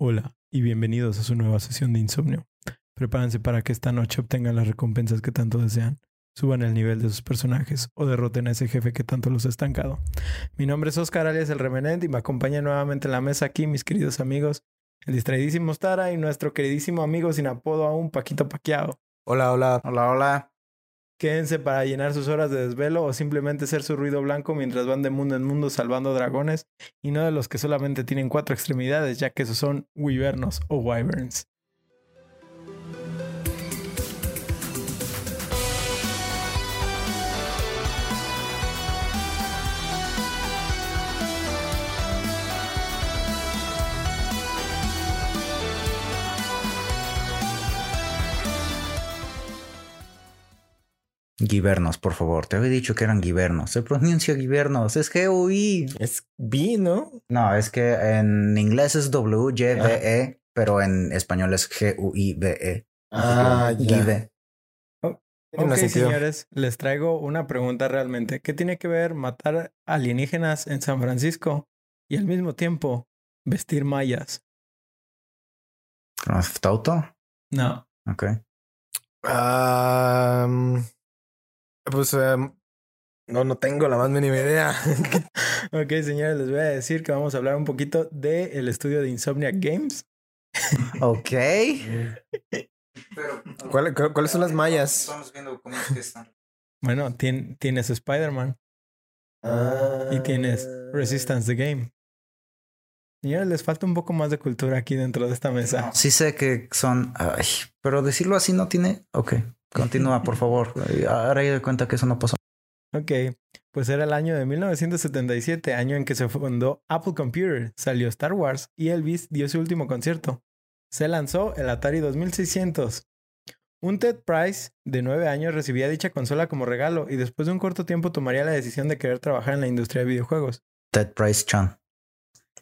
Hola y bienvenidos a su nueva sesión de insomnio. Prepárense para que esta noche obtengan las recompensas que tanto desean, suban el nivel de sus personajes o derroten a ese jefe que tanto los ha estancado. Mi nombre es Oscar alias el Remenent y me acompaña nuevamente en la mesa aquí mis queridos amigos, el distraidísimo Stara y nuestro queridísimo amigo sin apodo aún, Paquito Paquiao. Hola, hola. Hola, hola. Quédense para llenar sus horas de desvelo o simplemente ser su ruido blanco mientras van de mundo en mundo salvando dragones y no de los que solamente tienen cuatro extremidades, ya que esos son wyvernos o wyverns. Guibernos, por favor. Te había dicho que eran guibernos. Se pronuncia guibernos. Es G-U-I. Es B, ¿no? No, es que en inglés es W-Y-V-E, pero en español es G-U-I-B-E. Ah, ya. Guive. Tiene Ok, señores, les traigo una pregunta realmente. ¿Qué tiene que ver matar alienígenas en San Francisco y al mismo tiempo vestir mayas? ¿Grand Theft Auto? No. Ok. Ah, mm, pues em, no, no tengo la más mínima idea. Ok, señores, les voy a decir que vamos a hablar un poquito del estudio de Insomniac Games. Ok. Pero, ¿Cuál- cu- cuáles son las mayas? Estamos viendo cómo es que están. Bueno, tien- tienes Spider-Man y tienes Resistance the Game. Señores, les falta un poco más de cultura aquí dentro de esta mesa. Sí sé que son... Ay, pero decirlo así no tiene... Ok. Continúa, por favor. Ahora ya de cuenta que eso no pasó. Ok, pues era el año de 1977, año en que se fundó Apple Computer, salió Star Wars y Elvis dio su último concierto. Se lanzó el Atari 2600. Un Ted Price de 9 años recibía dicha consola como regalo y después de un corto tiempo tomaría la decisión de querer trabajar en la industria de videojuegos. Ted Price Chan.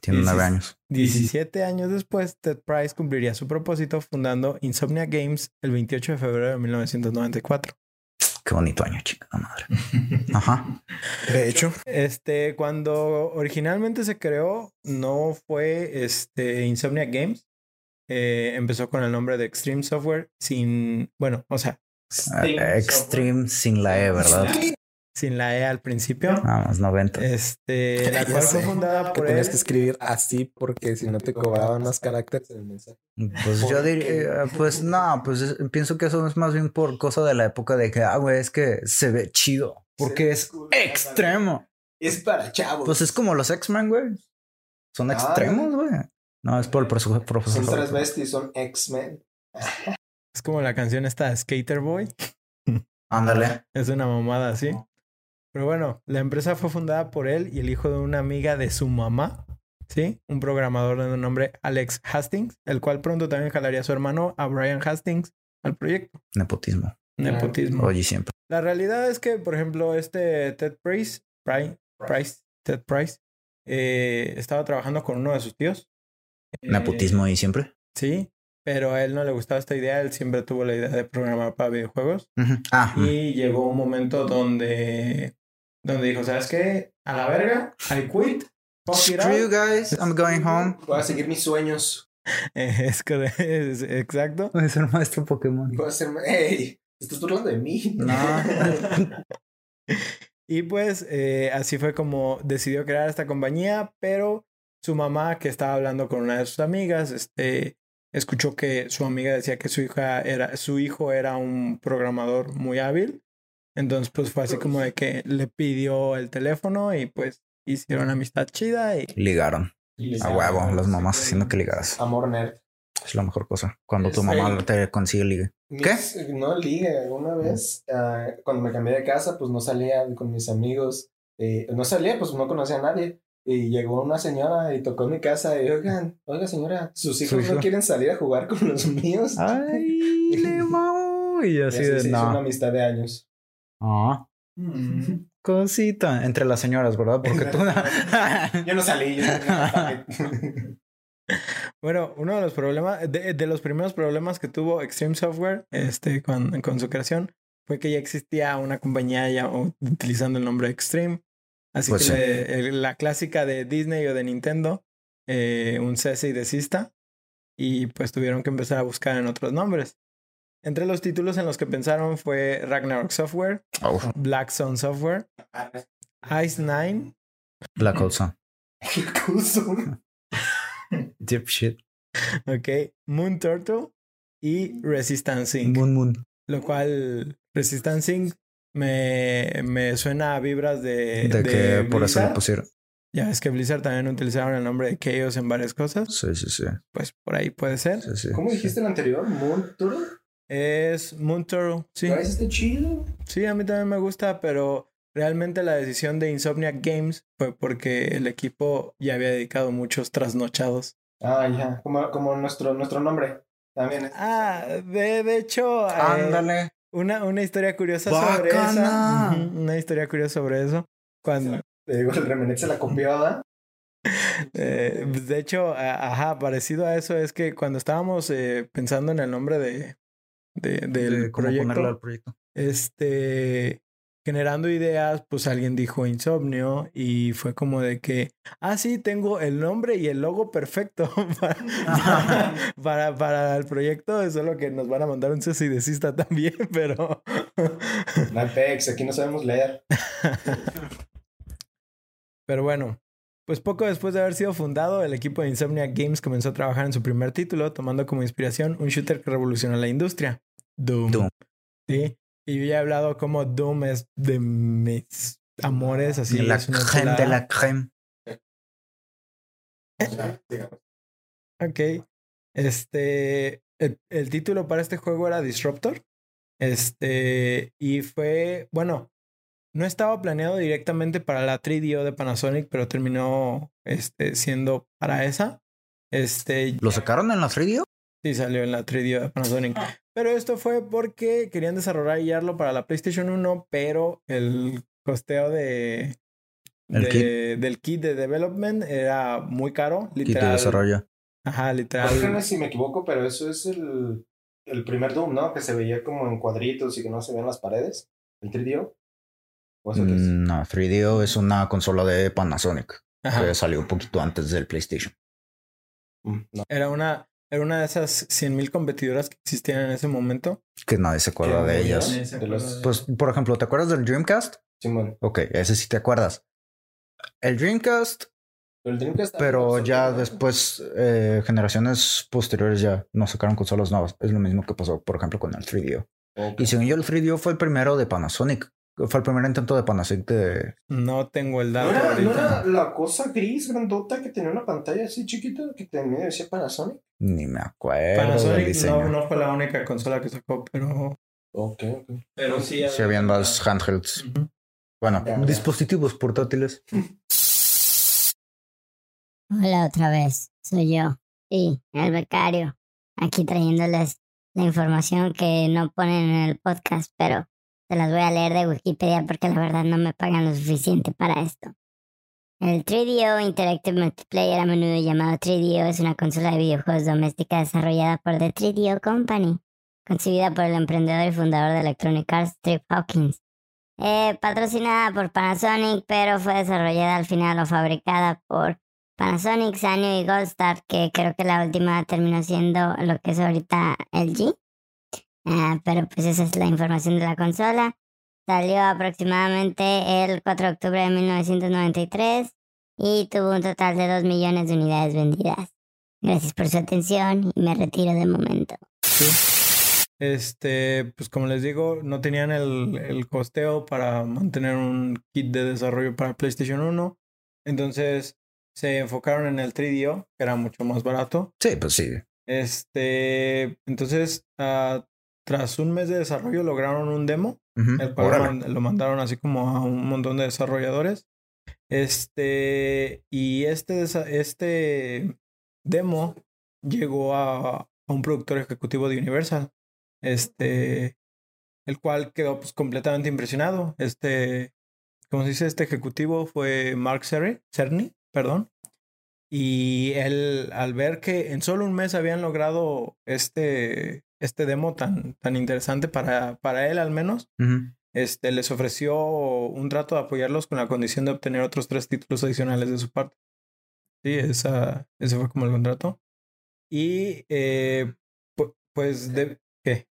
Tiene nueve años. 17 años después, Ted Price cumpliría su propósito fundando Insomnia Games el 28 de febrero de 1994. Qué bonito año, chica la madre. Ajá. De hecho, Este, cuando originalmente se creó, no fue este Insomniac Games. Eh, empezó con el nombre de Extreme Software sin, bueno, o sea, Eh, Extreme sin la E, ¿verdad? Sin la E al principio. Vamos, 90. Este, la cual fue fundada que por tenías que escribir así porque si no te cobraban más caracteres en el mensaje. Pues yo ¿Por diría, eh, pues no, pues es- pienso que eso es más bien por cosa de la época de que, ah, güey, es que se ve chido. Porque es extremo. Es para chavos. Pues es como los X-Men, güey. Son Ah, extremos, güey. No, es por el presu- profesor. son transvestis, son X-Men. Es como la canción esta Skater Boy. Ándale. Es una mamada así. Pero bueno, la empresa fue fundada por él y el hijo de una amiga de su mamá, ¿sí? Un programador de nombre Alex Hastings, el cual pronto también jalaría a su hermano, a Brian Hastings, al proyecto. Nepotismo. Nepotismo. Oye, siempre. La realidad es que, por ejemplo, este Ted Price, Price, Price Ted Price, eh, estaba trabajando con uno de sus tíos. Eh, Nepotismo y siempre. Sí, pero a él no le gustaba esta idea, él siempre tuvo la idea de programar para videojuegos. Ah, Y llegó un momento donde, donde dijo, ¿sabes qué? A la verga, I quit. Fuck it Screw you out". guys, I'm going home. Voy a seguir mis sueños. Es, es exacto. Voy a ser maestro Pokémon. Voy a ser. ¡Ey! ¿Estás burlando de mí? No. Y pues eh, así fue como decidió crear esta compañía, pero su mamá, que estaba hablando con una de sus amigas, este, escuchó que su amiga decía que su hija era, su hijo era un programador muy hábil. Entonces, pues fue así como de que le pidió el teléfono y pues hicieron amistad chida y Ligaron. A huevo, las mamás haciendo que ligaras. Amor nerd. Es la mejor cosa. Cuando tu Sí. mamá te consigue ligue. ¿Qué? No ligue. Una vez, ah, cuando me cambié de casa, pues no salía con mis amigos. eh, no salía, pues no conocía a nadie. Y llegó una señora y tocó en mi casa y, oigan, oiga señora, sus hijos hijo. no quieren salir a jugar con los míos. Ay, le mamo. Y Y así así de se hizo una no. amistad de años. Ah, cosita. Entre las señoras, ¿verdad? Porque tú. Yo no salí. Yo Bueno, uno de los problemas, de, de los primeros problemas que tuvo Extreme Software este, con, con su creación fue que ya existía una compañía ya utilizando el nombre Extreme. Así Pues que sí. le- el- la clásica de Disney o de Nintendo, eh, un cese y desista. y pues tuvieron que empezar a buscar en otros nombres. Entre los títulos en los que pensaron fue Ragnarok Software, Oh, Black Sun Software, Ice Nine, Black Hole Sun. Deep shit. ok, Moon Turtle y Resistance Inc. Moon Moon. Lo cual Resistance Inc. me, me suena a vibras de, De, que por eso le Blizzard. pusieron. Ya es que Blizzard también utilizaron el nombre de Chaos en varias cosas. Sí, sí, sí. Pues por ahí puede ser. sí, sí. ¿Cómo dijiste el anterior? ¿Moon Turtle? Es Moon Turtle, sí. ¿Parece este chido? Sí, a mí también me gusta, pero realmente la decisión de Insomniac Games fue porque el equipo ya había dedicado muchos trasnochados. Ah, ya. Como, como nuestro, nuestro nombre. También. es- Ah, de, de hecho, eh, Ándale. una, una historia curiosa sobre eso. Una historia curiosa sobre eso. Cuando, Te digo, el Remenet se la copió, ¿verdad? eh, de hecho, a- ajá, parecido a eso es que cuando estábamos eh, pensando en el nombre de, de- del De cómo ponerlo proyecto, al proyecto. este, generando ideas, pues alguien dijo insomnio y fue como de que, ah, sí, tengo el nombre y el logo perfecto para, para, para el proyecto, solo que nos van a mandar un y desista también, pero... No hay pex, aquí no sabemos leer. Pero bueno, pues poco después de haber sido fundado, el equipo de Insomniac Games comenzó a trabajar en su primer título, tomando como inspiración un shooter que revolucionó la industria, Doom. Doom. Sí, y yo ya he hablado como Doom es de mis amores, así de la creme de la creme. Ok. Este, el, el título para este juego era Disruptor. Este, y fue, bueno, no estaba planeado directamente para la 3DO de Panasonic, pero terminó este, siendo para esa. Este, ¿Lo sacaron en la 3DO? Sí salió en la 3DO de Panasonic. Pero esto fue porque querían desarrollarlo para la PlayStation 1, pero el costeo de, El de- del kit de development era muy caro. Y te Literal. desarrolla. Ajá, literal. Corrígeme si me equivoco, pero eso es el, el primer Doom, ¿no? Que se veía como en cuadritos y que no se veían las paredes. ¿El 3DO? ¿O es otro? Mm, No, 3DO es una consola de Panasonic Ajá. que salió un poquito antes del PlayStation. Mm, no. Era una, era una de esas 100.000 competidoras que existían en ese momento. Que nadie se acuerda ¿Qué de ellas. De los- Pues, por ejemplo, ¿te acuerdas del Dreamcast? Simón. Ok, ese sí te acuerdas. El Dreamcast, Pero el Dreamcast pero ya después, eh, generaciones posteriores ya no sacaron consolas nuevas. Es lo mismo que pasó, por ejemplo, con el 3DO. Ok. Y según yo, el 3DO fue el primero de Panasonic. Fue el primer intento de Panasonic de... No tengo el ¿No dato era, no era la cosa gris grandota que tenía una pantalla así chiquita que tenía decía Panasonic? Ni me acuerdo Panasonic no, no fue la única consola que sacó, pero... Ok, ok. Pero sí. Sí, habían más handhelds. Bueno, Ya, ya. dispositivos portátiles. Hola otra vez, soy yo, sí, el becario, aquí trayéndoles la información que no ponen en el podcast, pero se las voy a leer de Wikipedia porque la verdad no me pagan lo suficiente para esto. El 3DO Interactive Multiplayer, a menudo llamado 3DO, es una consola de videojuegos doméstica desarrollada por The 3DO Company, concebida por el emprendedor y fundador de Electronic Arts, Trip Hawkins. Eh, patrocinada por Panasonic, pero fue desarrollada al final o fabricada por Panasonic, Sanyo y Goldstar, que creo que la última terminó siendo lo que es ahorita LG. Ah, pero pues esa es la información de la consola. Salió aproximadamente el 4 de octubre de 1993 y tuvo un total de 2 millones de unidades vendidas. Gracias por su atención y me retiro de momento. Este, pues como les digo, no tenían el, el costeo para mantener un kit de desarrollo para PlayStation 1. Entonces se enfocaron en el 3DO, que era mucho más barato. Sí, pues sí. Este, entonces, ah, tras un mes de desarrollo lograron un demo, el cual Órale. lo mandaron así como a un montón de desarrolladores. Este, y este, este demo llegó a, a un productor ejecutivo de Universal, este, el cual quedó pues completamente impresionado. Este, como se dice, este ejecutivo fue Mark Cerny, Cerny, perdón. Y él, al ver que en solo un mes habían logrado este, este demo tan, tan interesante para, para él al menos, este, les ofreció un trato de apoyarlos con la condición de obtener otros tres títulos adicionales de su parte. Sí, esa, ese fue como el contrato. Y eh, pu- pues de ¿qué?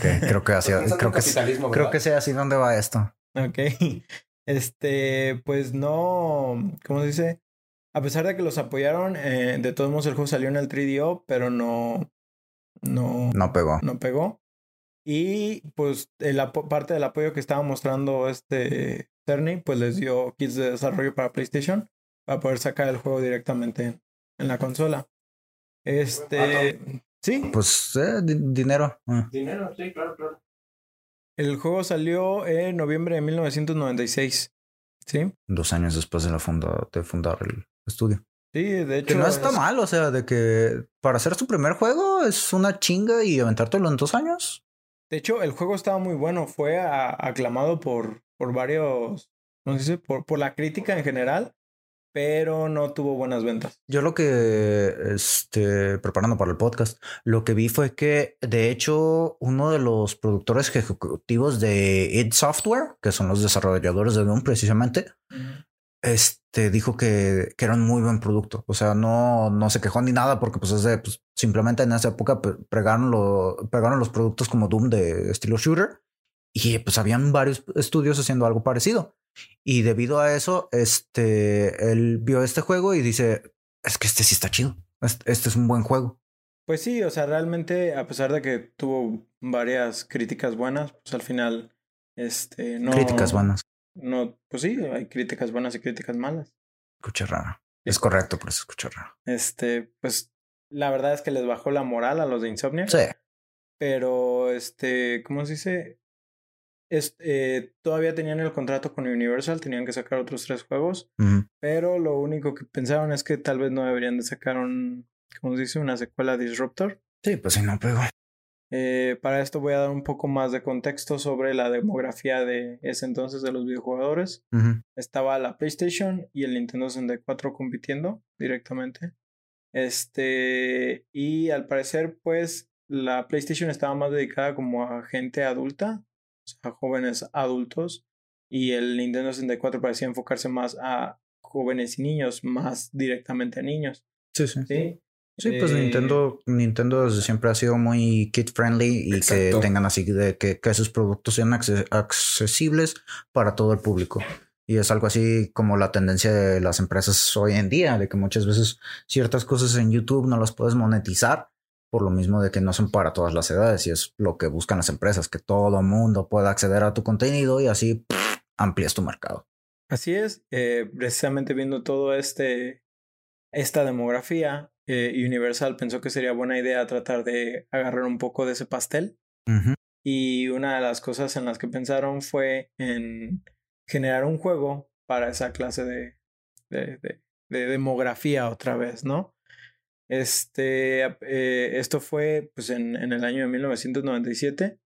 Creo que hacia, creo que, creo ¿verdad? que sé así dónde va esto. Ok. Este, pues no, ¿cómo se dice? A pesar de que los apoyaron, eh, de todos modos el juego salió en el 3DO, pero no, no, No pegó. no pegó. Y pues el parte del apoyo que estaba mostrando este Cerny, pues les dio kits de desarrollo para PlayStation para poder sacar el juego directamente en, en la consola. Este, sí, Pues eh, di- dinero. eh. Dinero, sí, claro, claro. el juego salió en noviembre de 1996. Sí, Dos años después de, la funda, de fundar el estudio. Sí, de hecho. Que no está es- mal, o sea, de que para hacer tu primer juego es una chinga y aventártelo en dos años. De hecho, el juego estaba muy bueno. Fue a- aclamado por, por varios, ¿cómo se dice? Por, por la crítica en general, pero no tuvo buenas ventas. Yo lo que, este, preparando para el podcast, lo que vi fue que, de hecho, uno de los productores ejecutivos de id Software, que son los desarrolladores de Doom precisamente, este, dijo que, que era un muy buen producto. O sea, no, no se quejó ni nada porque pues, pues simplemente en esa época pe- pegaron, lo, pegaron los productos como Doom de estilo shooter y pues habían varios estudios haciendo algo parecido. Y debido a eso, este, él vio este juego y dice, es que este sí está chido. Este, este es un buen juego. Pues sí, o sea, realmente, a pesar de que tuvo varias críticas buenas, pues al final, este, no. Críticas buenas. No, pues sí, hay críticas buenas y críticas malas. Escucha raro. Es correcto, pero se escucha raro. Este, pues la verdad es que les bajó la moral a los de Insomnia. Sí. Pero, este, ¿cómo se dice? Es, eh, todavía tenían el contrato con Universal, tenían que sacar otros tres juegos, pero lo único que pensaron es que tal vez no deberían de sacar un, ¿cómo se dice? Una secuela Disruptor. Sí, pues sí, no pegó. Eh, para esto voy a dar un poco más de contexto sobre la demografía de ese entonces de los videojugadores. Estaba la PlayStation y el Nintendo 64 compitiendo directamente. Este, y al parecer, pues, la PlayStation estaba más dedicada como a gente adulta, o sea, a jóvenes adultos, y el Nintendo 64 parecía enfocarse más a jóvenes y niños, más directamente a niños. Sí, sí. Sí, Sí, pues Eh, Nintendo, Nintendo desde siempre ha sido muy kid friendly y Exacto. que tengan así de que, que sus productos sean acce- accesibles para todo el público. Y es algo así como la tendencia de las empresas hoy en día, de que muchas veces ciertas cosas en YouTube no las puedes monetizar por lo mismo de que no son para todas las edades y es lo que buscan las empresas, que todo mundo pueda acceder a tu contenido y así pff, amplias tu mercado. Así es, eh, precisamente viendo todo este, esta demografía, eh, Universal pensó que sería buena idea tratar de agarrar un poco de ese pastel y una de las cosas en las que pensaron fue en generar un juego para esa clase de, de, de- de demografía otra vez, ¿no? Este, eh, esto fue pues en, en el año de 1997.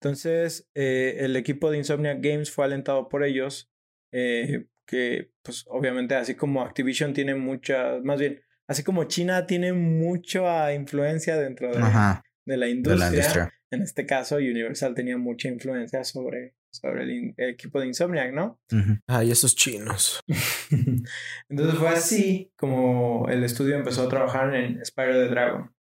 Entonces, eh, el equipo de Insomniac Games fue alentado por ellos eh, que pues obviamente así como Activision tiene mucha, más bien, así como China tiene mucha influencia dentro de, Ajá, de la de industria, la industria. en este caso Universal tenía mucha influencia sobre, sobre el, equipo de Insomniac, ¿no? Ujú. Ay, esos chinos. Entonces fue así como el estudio empezó a trabajar en Spyro the Dragon.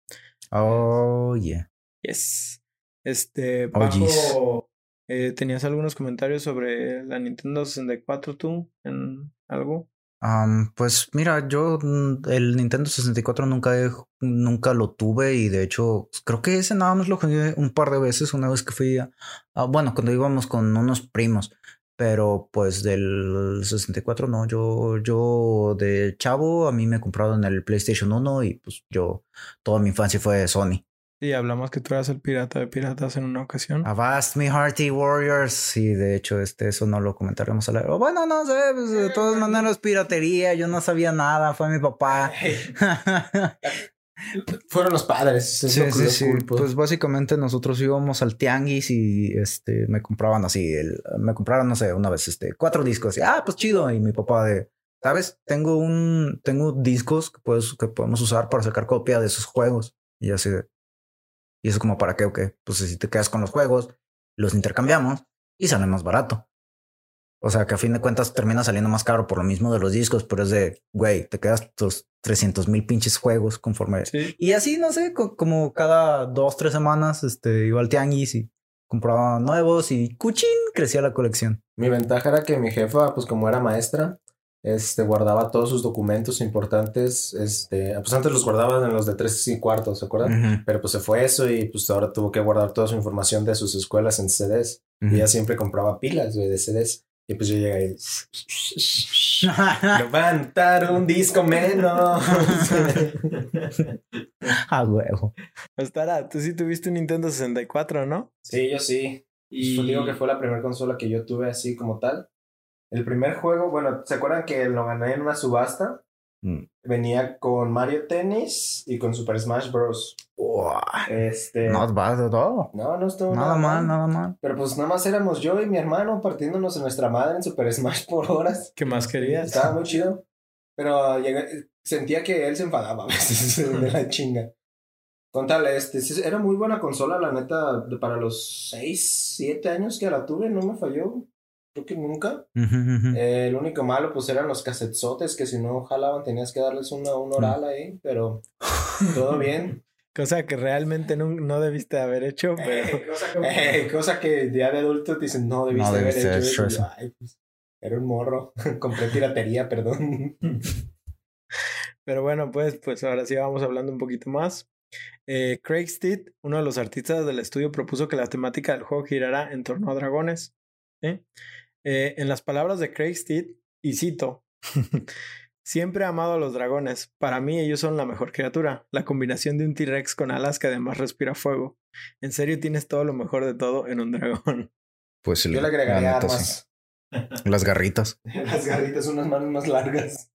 Oh, yeah. Yes. Este, Oh, eh, ¿tenías algunos comentarios sobre la Nintendo 64 tú? ¿En algo? Am, pues mira, yo mm, el Nintendo 64 nunca, he- nunca lo tuve y de hecho creo que ese nada más lo jugué un par de veces una vez que fui a, a- bueno, cuando íbamos con unos primos, pero pues del 64 no, yo, yo de chavo a mí me compraron el PlayStation 1 y pues yo toda mi infancia fue Sony. Sí, hablamos que tú eras el pirata de piratas en una ocasión. Avast me Hearty Warriors. Y de hecho, este, eso no lo comentaremos a la. Bueno, no sé, pues, de todas maneras, piratería. Yo no sabía nada, fue mi papá. Fueron los padres. es Sí, lo que sí, les sí. culpo. Pues básicamente nosotros íbamos al tianguis y este me compraban así, el, me compraron, no sé, una vez este cuatro discos y ah, pues chido. Y mi papá de, sabes, tengo un, tengo discos que puedes, que podemos usar para sacar copia de esos juegos. Y así de, y eso como para qué o qué. Pues si te quedas con los juegos, los intercambiamos y sale más barato. O sea, que a fin de cuentas termina saliendo más caro por lo mismo de los discos, pero es de, güey, te quedas tus 300 mil pinches juegos conforme. Sí. Y así, no sé, co- como cada dos, tres semanas, este, iba al tianguis y compraba nuevos y cuchín, crecía la colección. Mi ventaja era que mi jefa, pues como era maestra, este, guardaba todos sus documentos importantes, este, pues antes los guardaban en los de tres y cuartos, ¿se acuerdan? Ujú, Pero pues se fue eso y pues ahora tuvo que guardar toda su información de sus escuelas en CDs. Y ujú. ella siempre compraba pilas, güey, de CDs. Y pues yo llegué ahí. Levantar un disco menos. A huevo. Ostara, tú sí tuviste un Nintendo 64, ¿no? sí, yo sí. Y Pues digo que fue la primera consola que yo tuve así como tal. El primer juego, bueno, ¿se acuerdan que lo gané en una subasta? Mm. Venía con Mario Tennis y con Super Smash Bros. Uah, Este. Not bad at all. no, no estuvo Nada mal, nada mal. Pero pues nada más éramos yo y mi hermano partiéndonos en nuestra madre en Super Smash por horas. ¿Qué más querías? Estaba muy chido. Pero llegué- sentía que él se enfadaba a veces de la chinga. Con tal, este, era muy buena consola, la neta, de- para los 6, 7 años que la tuve, no me falló. Creo que nunca. Eh, el único malo, pues eran los casetzotes que si no jalaban tenías que darles una, un oral ahí, pero todo bien. Cosa que realmente no, no debiste haber hecho, pero... Eh, cosa, que, eh, cosa que ya de adulto te dicen, no debiste No haber debiste haber hecho. Ay, pues, era un morro. Compré piratería, perdón. Pero bueno, pues, pues ahora sí vamos hablando un poquito más. Eh, Craig Steed, uno de los artistas del estudio, propuso que la temática del juego girara en torno a dragones. ¿sí? Eh, en las palabras de Craig Steed, y cito, siempre he amado a los dragones. Para mí ellos son la mejor criatura, la combinación de un T-Rex con alas que además respira fuego. En serio tienes todo lo mejor de todo en un dragón. Pues sí, Yo le la agregaría neta, armas. sí. Las garritas. Las garritas, unas manos más largas.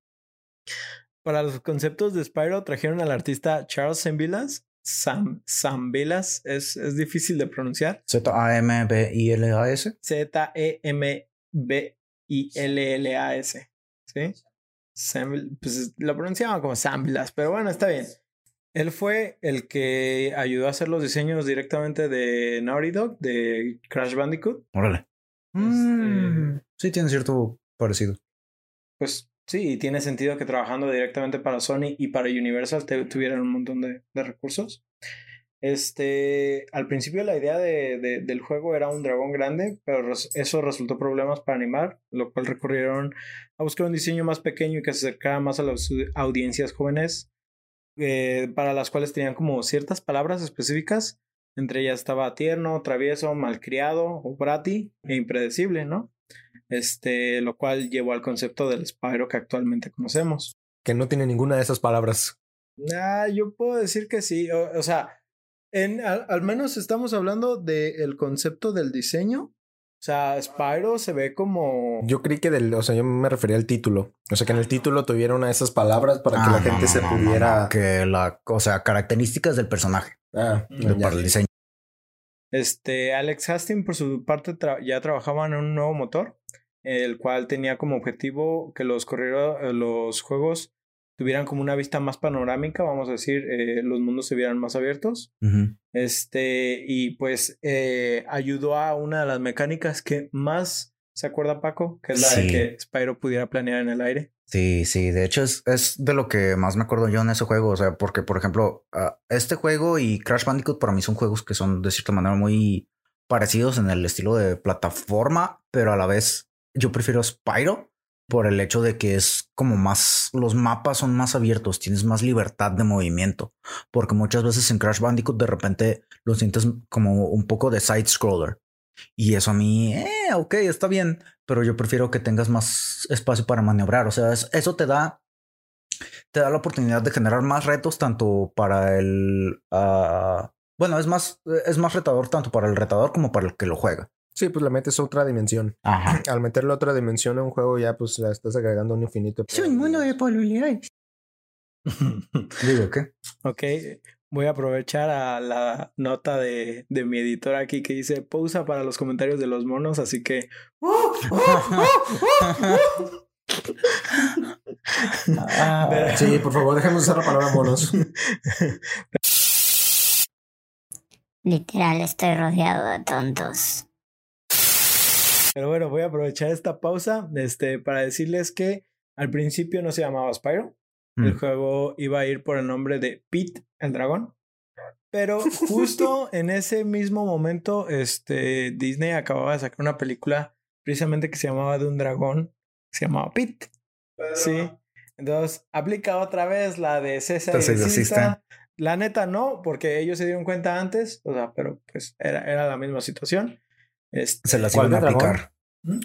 Para los conceptos de Spyro trajeron al artista Charles Zambilas. Sam, Zambilas es, es difícil de pronunciar. Z-A-M-B-I-L-A-S. Z-E-M-B-I-L-L-A-S. ¿Sí? Pues lo pronunciaban como Zambilas, pero bueno, está bien. Él fue el que ayudó a hacer los diseños directamente de Naughty Dog, de Crash Bandicoot. Órale. Mm, sí, tiene cierto parecido. Pues sí, y tiene sentido que trabajando directamente para Sony y para Universal te- tuvieran un montón de, de recursos. Este, al principio la idea de, de- del juego era un dragón grande, pero res- eso resultó problemas para animar, lo cual recurrieron a buscar un diseño más pequeño y que se acercara más a las au- audiencias jóvenes, eh, para las cuales tenían como ciertas palabras específicas. Entre ellas estaba tierno, travieso, malcriado o brati e impredecible, ¿no? Este, lo cual llevó al concepto del Spyro que actualmente conocemos. Que no tiene ninguna de esas palabras. Ah, yo puedo decir que sí. O, o sea, en, al, al menos estamos hablando del concepto del diseño. O sea, Spyro se ve como. Yo creí que del, o sea, yo me refería al título. O sea, que en el título tuviera una de esas palabras para que Ah, la no, gente no, se no, pudiera. no, que la, o sea, características del personaje Ah, De para el diseño. Este, Alex Hastings, por su parte, tra- ya trabajaba en un nuevo motor, el cual tenía como objetivo que los, eh, los juegos tuvieran como una vista más panorámica, vamos a decir, eh, los mundos se vieran más abiertos. Este, y pues eh, ayudó a una de las mecánicas que más se acuerda Paco, que es la de que Spyro pudiera planear en el aire. Sí, sí, de hecho es, es de lo que más me acuerdo yo en ese juego, o sea, porque por ejemplo, este juego y Crash Bandicoot para mí son juegos que son de cierta manera muy parecidos en el estilo de plataforma, pero a la vez yo prefiero Spyro por el hecho de que es como más, los mapas son más abiertos, tienes más libertad de movimiento, porque muchas veces en Crash Bandicoot de repente lo sientes como un poco de side scroller. Y eso a mí, eh, ok, está bien, pero yo prefiero que tengas más espacio para maniobrar. O sea, es- eso te da, te da la oportunidad de generar más retos tanto para el, ah, bueno, es más, es más retador tanto para el retador como para el que lo juega. Sí, pues le metes otra dimensión. Ajá. Al meterle otra dimensión a un juego, ya pues la estás agregando un infinito. Es un mundo de probabilidades. Digo, ¿qué? ok, voy a aprovechar a la nota de, de mi editor aquí que dice pausa para los comentarios de los monos, así que... Ah, Sí, por favor, dejemos usar la palabra monos. Literal, estoy rodeado de tontos. Pero bueno, voy a aprovechar esta pausa este, para decirles que al principio no se llamaba Spyro. El Mm. juego iba a ir por el nombre de Pete el dragón. Pero justo en ese mismo momento, este, Disney acababa de sacar una película precisamente que se llamaba de un dragón, que se llamaba Pete. Sí. Entonces, aplica otra vez la de César y Entonces. La neta no, porque ellos se dieron cuenta antes, o sea, pero pues era, era la misma situación. Este, Se las ¿Cuál iban a dragón? aplicar.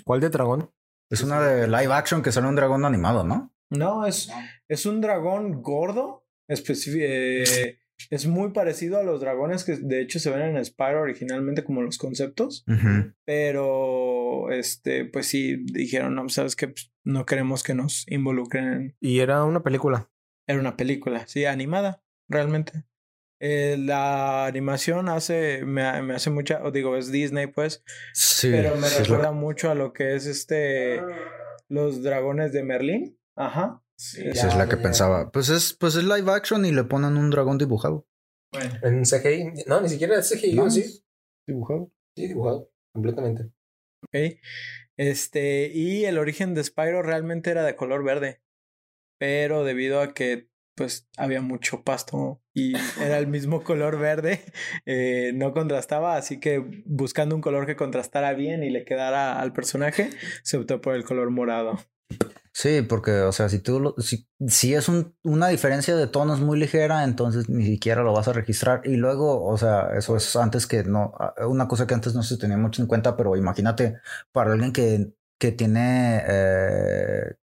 ¿Cuál de dragón? Es una de live action que sale un dragón animado, ¿no? No, es, es un dragón gordo. eh, es muy parecido a los dragones que de hecho se ven en Spyro originalmente como los conceptos. Pero este, pues sí, dijeron, no, sabes que no queremos que nos involucren en. Y era una película. Era una película, sí, animada, realmente. Eh, la animación hace, me, me hace mucha, o digo, es Disney, pues, Sí. pero me sí es lo- recuerda mucho a lo que es este, los dragones de Merlín. Ajá. Sí, Esa es la que pensaba. Pues es, pues es live action y le ponen un dragón dibujado. Bueno, En CGI. No, ni siquiera es CGI, No, ¿o sí. Dibujado. Sí, dibujado. Completamente. ok. Este, y el origen de Spyro realmente era de color verde, pero debido a que pues había mucho pasto y era el mismo color verde, eh, no contrastaba, así que buscando un color que contrastara bien y le quedara al personaje, se optó por el color morado. Sí, porque, o sea, si tú lo, si, si es un, una diferencia de tonos muy ligera, entonces ni siquiera lo vas a registrar. Y luego, o sea, eso es antes que no, una cosa que antes no se tenía mucho en cuenta, pero imagínate para alguien que, que tiene eh,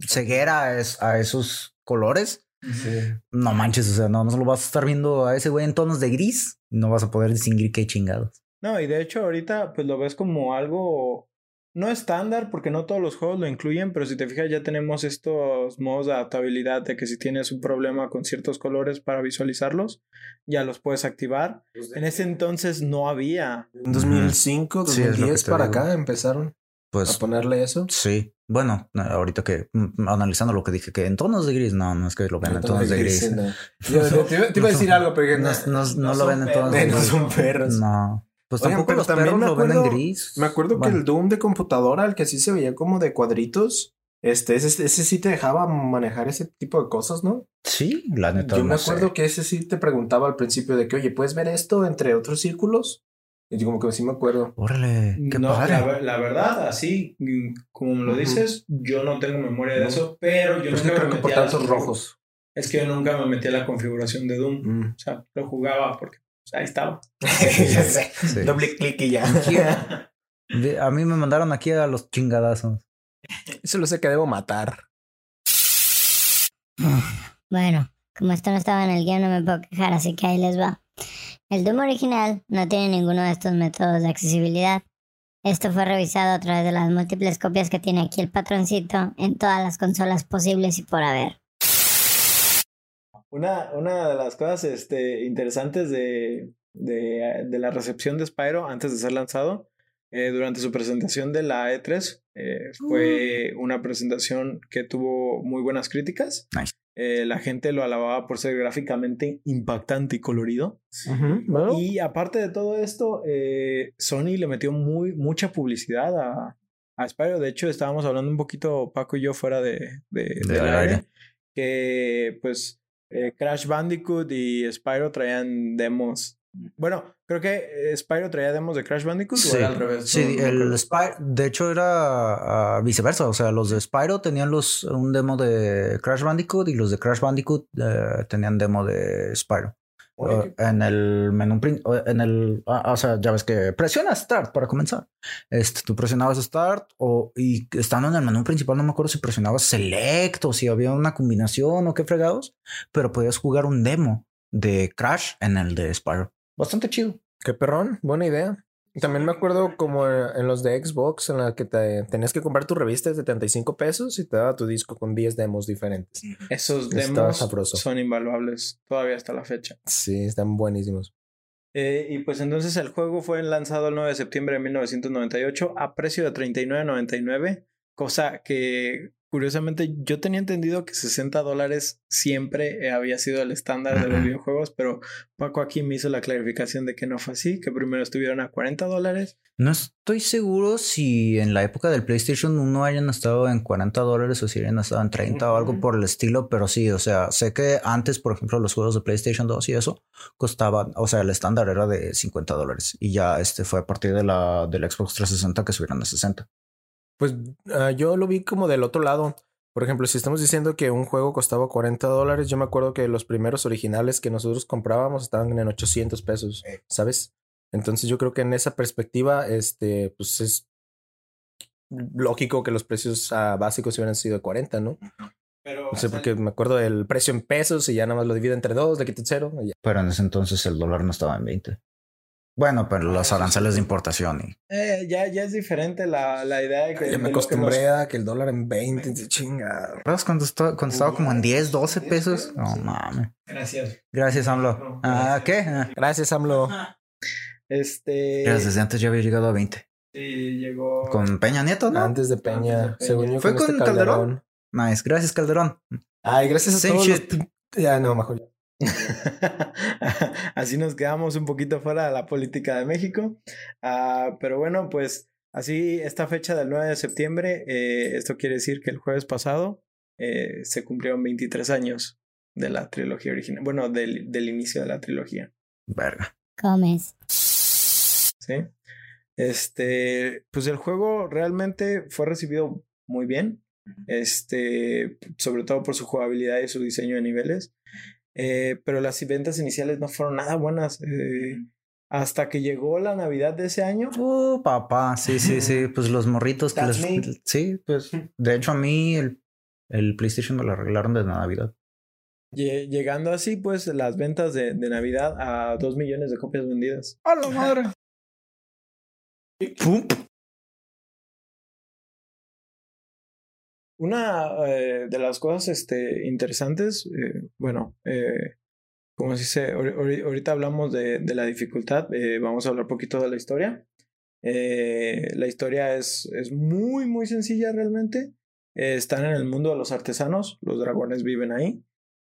ceguera a, es- a esos colores, Sí. no manches, o sea, no, no lo vas a estar viendo a ese güey en tonos de gris, no vas a poder distinguir qué chingados. No, y de hecho ahorita pues lo ves como algo no estándar porque no todos los juegos lo incluyen, pero si te fijas ya tenemos estos modos de adaptabilidad de que si tienes un problema con ciertos colores para visualizarlos, ya los puedes activar. En ese entonces no había. En 2005, Sí, es lo que 2010 te para digo. acá empezaron a Pues ponerle eso. Sí, bueno, no, ahorita que mm, analizando lo que dije, que en tonos de gris, no, no es que lo vean en tonos de gris. no. Yo te, te iba- te iba a decir algo, pero que No, no, no lo ven en tonos de Eh, no gris. son perros. No, pues Oigan, tampoco los también perros me lo ven en acuerdo- gris. Me acuerdo Bueno, que el Doom de computadora, el que sí se veía como de cuadritos, este, ese, ese sí te dejaba manejar ese tipo de cosas, ¿no? Sí, la neta. Yo no me sé. acuerdo que ese sí te preguntaba al principio de que, oye, ¿puedes ver esto entre otros círculos? Y yo como que sí me acuerdo. Órale, qué No, padre. la, ver- la verdad, así como me lo dices, yo no tengo memoria de No. eso, pero yo Pero es que nunca creo me que por la- tantos rojos. Es que yo nunca me metí a la configuración de Doom. Mm. O sea, lo jugaba porque pues, ahí estaba. ya sé. Sí. Doble clic y ya. A mí me mandaron aquí a los chingadazos. Solo sé que debo matar. Bueno, como esto no estaba en el guion, no me puedo quejar, así que ahí les va. El Doom original no tiene ninguno de estos métodos de accesibilidad. Esto fue revisado a través de las múltiples copias que tiene aquí el patroncito en todas las consolas posibles y por haber. Una, una de las cosas este, interesantes de, de, de la recepción de Spyro antes de ser lanzado, eh, durante su presentación de la E3, eh, fue una presentación que tuvo muy buenas críticas. Nice. Eh, la gente lo alababa por ser gráficamente impactante y colorido. Y aparte de todo esto, eh, Sony le metió muy, mucha publicidad a, a Spyro. De hecho, estábamos hablando un poquito, Paco y yo, fuera de, de- aire, aire. que pues eh, Crash Bandicoot y Spyro traían demos. Bueno, creo que eh, Spyro traía demos de Crash Bandicoot o era al revés. Sí, No- el. Spyro, de hecho era ah, viceversa, o sea, los de Spyro tenían los un demo de Crash Bandicoot y los de Crash Bandicoot eh, tenían demo de Spyro. Oye, Uh, en el menú, uh, en el, ah, o sea, ya ves que presiona Start para comenzar. Este, tú presionabas Start o y estando en el menú principal, no me acuerdo si presionabas Select o si había una combinación o qué fregados, pero podías jugar un demo de Crash en el de Spyro. Bastante chido. Qué perrón, buena idea. También me acuerdo como en los de Xbox en la que te tenías que comprar tu revista de 75 pesos y te daba tu disco con 10 demos diferentes. Esos demos sabroso. son invaluables todavía hasta la fecha. Sí, están buenísimos. Eh, y pues entonces el juego fue lanzado el 9 de septiembre de 1998 a precio de $39.99, cosa que curiosamente, yo tenía entendido que 60 dólares siempre había sido el estándar de los videojuegos, pero Paco aquí me hizo la clarificación de que no fue así, que primero estuvieron a 40 dólares. No estoy seguro si en la época del PlayStation 1 hayan estado en 40 dólares o si hayan estado en 30 o algo por el estilo, pero sí, o sea, sé que antes, por ejemplo, los juegos de PlayStation 2 y eso costaban, o sea, el estándar era de 50 dólares y ya este fue a partir de la del Xbox 360 que subieron a 60. Pues ah, yo lo vi como del otro lado. Por ejemplo, si estamos diciendo que un juego costaba 40 dólares, yo me acuerdo que los primeros originales que nosotros comprábamos estaban en 800 pesos, ¿sabes? Entonces yo creo que en esa perspectiva, este, pues es lógico que los precios ah, básicos hubieran sido de 40, ¿no? Pero No sé, porque me acuerdo del precio en pesos y ya nada más lo divide entre dos, le quita cero y ya. Pero en ese entonces el dólar no estaba en 20. Bueno, pero los aranceles de importación y eh, ya, ya es diferente la, la idea de que... Ya me lo que acostumbré a que el dólar en 20, y chinga. ¿Recuerdas cuando estaba, cuando estaba como en 10, 12 pesos? No mames. nos- Gracias. Gracias, AMLO. Ah, ¿qué? Ah, Gracias, AMLO. Este... Gracias, desde antes ya había llegado a 20. Sí, llegó... Con Peña Nieto, ¿no? Antes de Peña, Antes de según Peña. yo. ¿Fue este con Calderón? Calderón. Nice. Gracias, Calderón. Ay, gracias a Same todos los shit. pi- Ya, no, mejor. ya. así nos quedamos un poquito fuera de la política de México. Ah, pero bueno, pues así esta fecha del 9 de septiembre, eh, esto quiere decir que el jueves pasado eh, se cumplieron 23 años de la trilogía original, bueno, del, del inicio de la trilogía. Verga. Comes. ¿sí? Este, pues el juego realmente fue recibido muy bien, este, sobre todo por su jugabilidad y su diseño de niveles, Eh, pero las ventas iniciales no fueron nada buenas. eh, hasta que llegó la Navidad de ese año. Uh, papá. Sí, sí, sí. Pues los morritos que me. Sí, pues. De hecho, a mí el, el PlayStation me lo arreglaron de Navidad. lle- Llegando así, pues, las ventas de, de Navidad a 2 millones de copias vendidas. ¡A la madre! ¡Pum! Una eh, de las cosas este, interesantes, eh, bueno, eh, como se dice, ahori- ahori- ahorita hablamos de, de la dificultad, eh, vamos a hablar un poquito de la historia. Eh, la historia es, es muy, muy sencilla realmente. Eh, están en el mundo de los artesanos, los dragones viven ahí.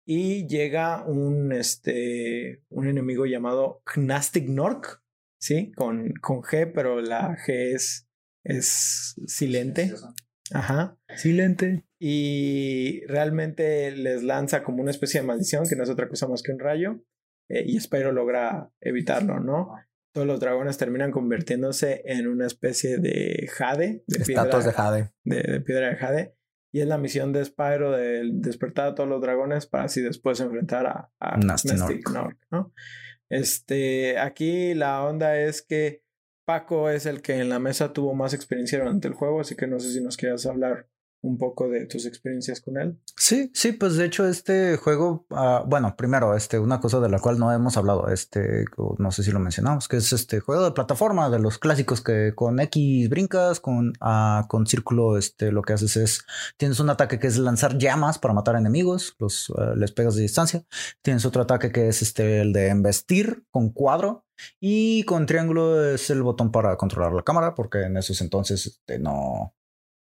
Y llega un, este, un enemigo llamado Gnastic Nork, ¿sí? Con, con G, pero la G es, es silente. Ajá. Silente. Y realmente les lanza como una especie de maldición, que no es otra cosa más que un rayo. eh, y Spyro logra evitarlo, ¿no? Todos los dragones terminan convirtiéndose en una especie de jade, de Estatuas de Jade. de, de piedra de jade. Y es la misión de Spyro de despertar a todos los dragones para así después enfrentar a, a Nasty. Nork, ¿no? Este, aquí la onda es que Paco es el que en la mesa tuvo más experiencia durante el juego, así que no sé si nos quieras hablar un poco de tus experiencias con él. Sí, sí, pues de hecho este juego, ah, bueno, primero, este, una cosa de la cual no hemos hablado, este, no sé si lo mencionamos, que es este juego de plataforma de los clásicos que con X brincas, con, ah, con círculo, este, lo que haces es, tienes un ataque que es lanzar llamas para matar enemigos, los, ah, les pegas de distancia, tienes otro ataque que es este, el de embestir con cuadro, y con triángulo es el botón para controlar la cámara, porque en esos entonces este, no,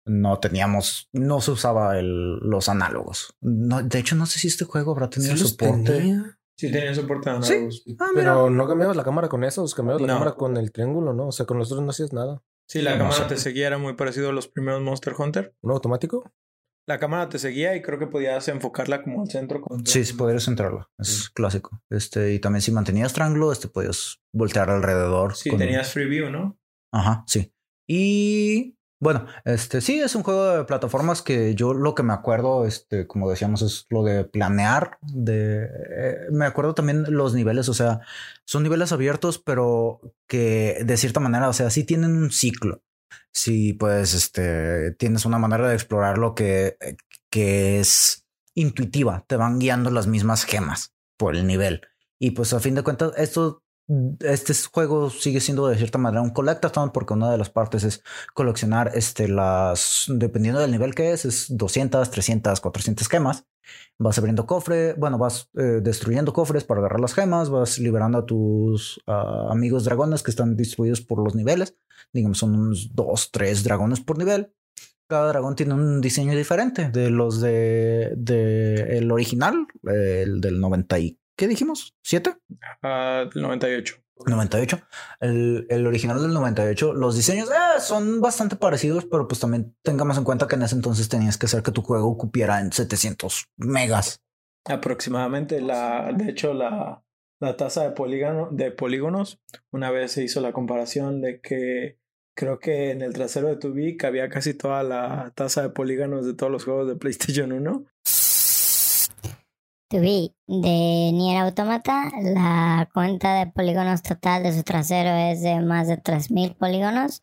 no teníamos, no se usaba el, los análogos. No, de hecho, no sé si este juego habrá tenido Sí soporte. tenía, Sí, tenía soporte de Sí. análogos. Ah. Pero no cambiabas la cámara con esos, cambiabas la No. cámara con el triángulo, ¿no? O sea, con los otros no hacías nada. Sí, la No cámara sé. te seguía, era muy parecido a los primeros Monster Hunter. ¿Un automático? La cámara te seguía y creo que podías enfocarla como al centro. con- Sí, sí, podrías entrarlo. Es clásico. Este, y también si mantenías triángulo, este podías voltear alrededor. Sí, con- tenías free view, ¿no? Ajá, sí. Y bueno, este sí es un juego de plataformas que yo lo que me acuerdo, este, como decíamos, es lo de planear. De eh, me acuerdo también los niveles, o sea, son niveles abiertos, pero que de cierta manera, o sea, sí tienen un ciclo. Sí, pues, este, tienes una manera de explorarlo que, que es intuitiva. Te van guiando las mismas gemas por el nivel. Y pues a fin de cuentas, esto, este juego sigue siendo de cierta manera un collectathon porque una de las partes es coleccionar este, las, dependiendo del nivel que es, es 200, 300, 400 gemas. Vas abriendo cofre, bueno, vas eh, destruyendo cofres para agarrar las gemas, vas liberando a tus ah, amigos dragones que están distribuidos por los niveles. Digamos, son unos dos, tres dragones por nivel. cada dragón tiene un diseño diferente de los de, de el original, el del 90 y ¿qué dijimos? ¿7? Ah, 98. 98. El, el original del 98, los diseños eh, son bastante parecidos, pero pues también tengamos en cuenta que en ese entonces tenías que hacer que tu juego cupiera en 700 megas. Aproximadamente, la, de hecho, la, la tasa de, polígono, de polígonos, una vez se hizo la comparación de que creo que en el trasero de tu Vic había casi toda la tasa de polígonos de todos los juegos de PlayStation 1. Tubi de Nier Automata, la cuenta de polígonos total de su trasero es de más de 3000 polígonos,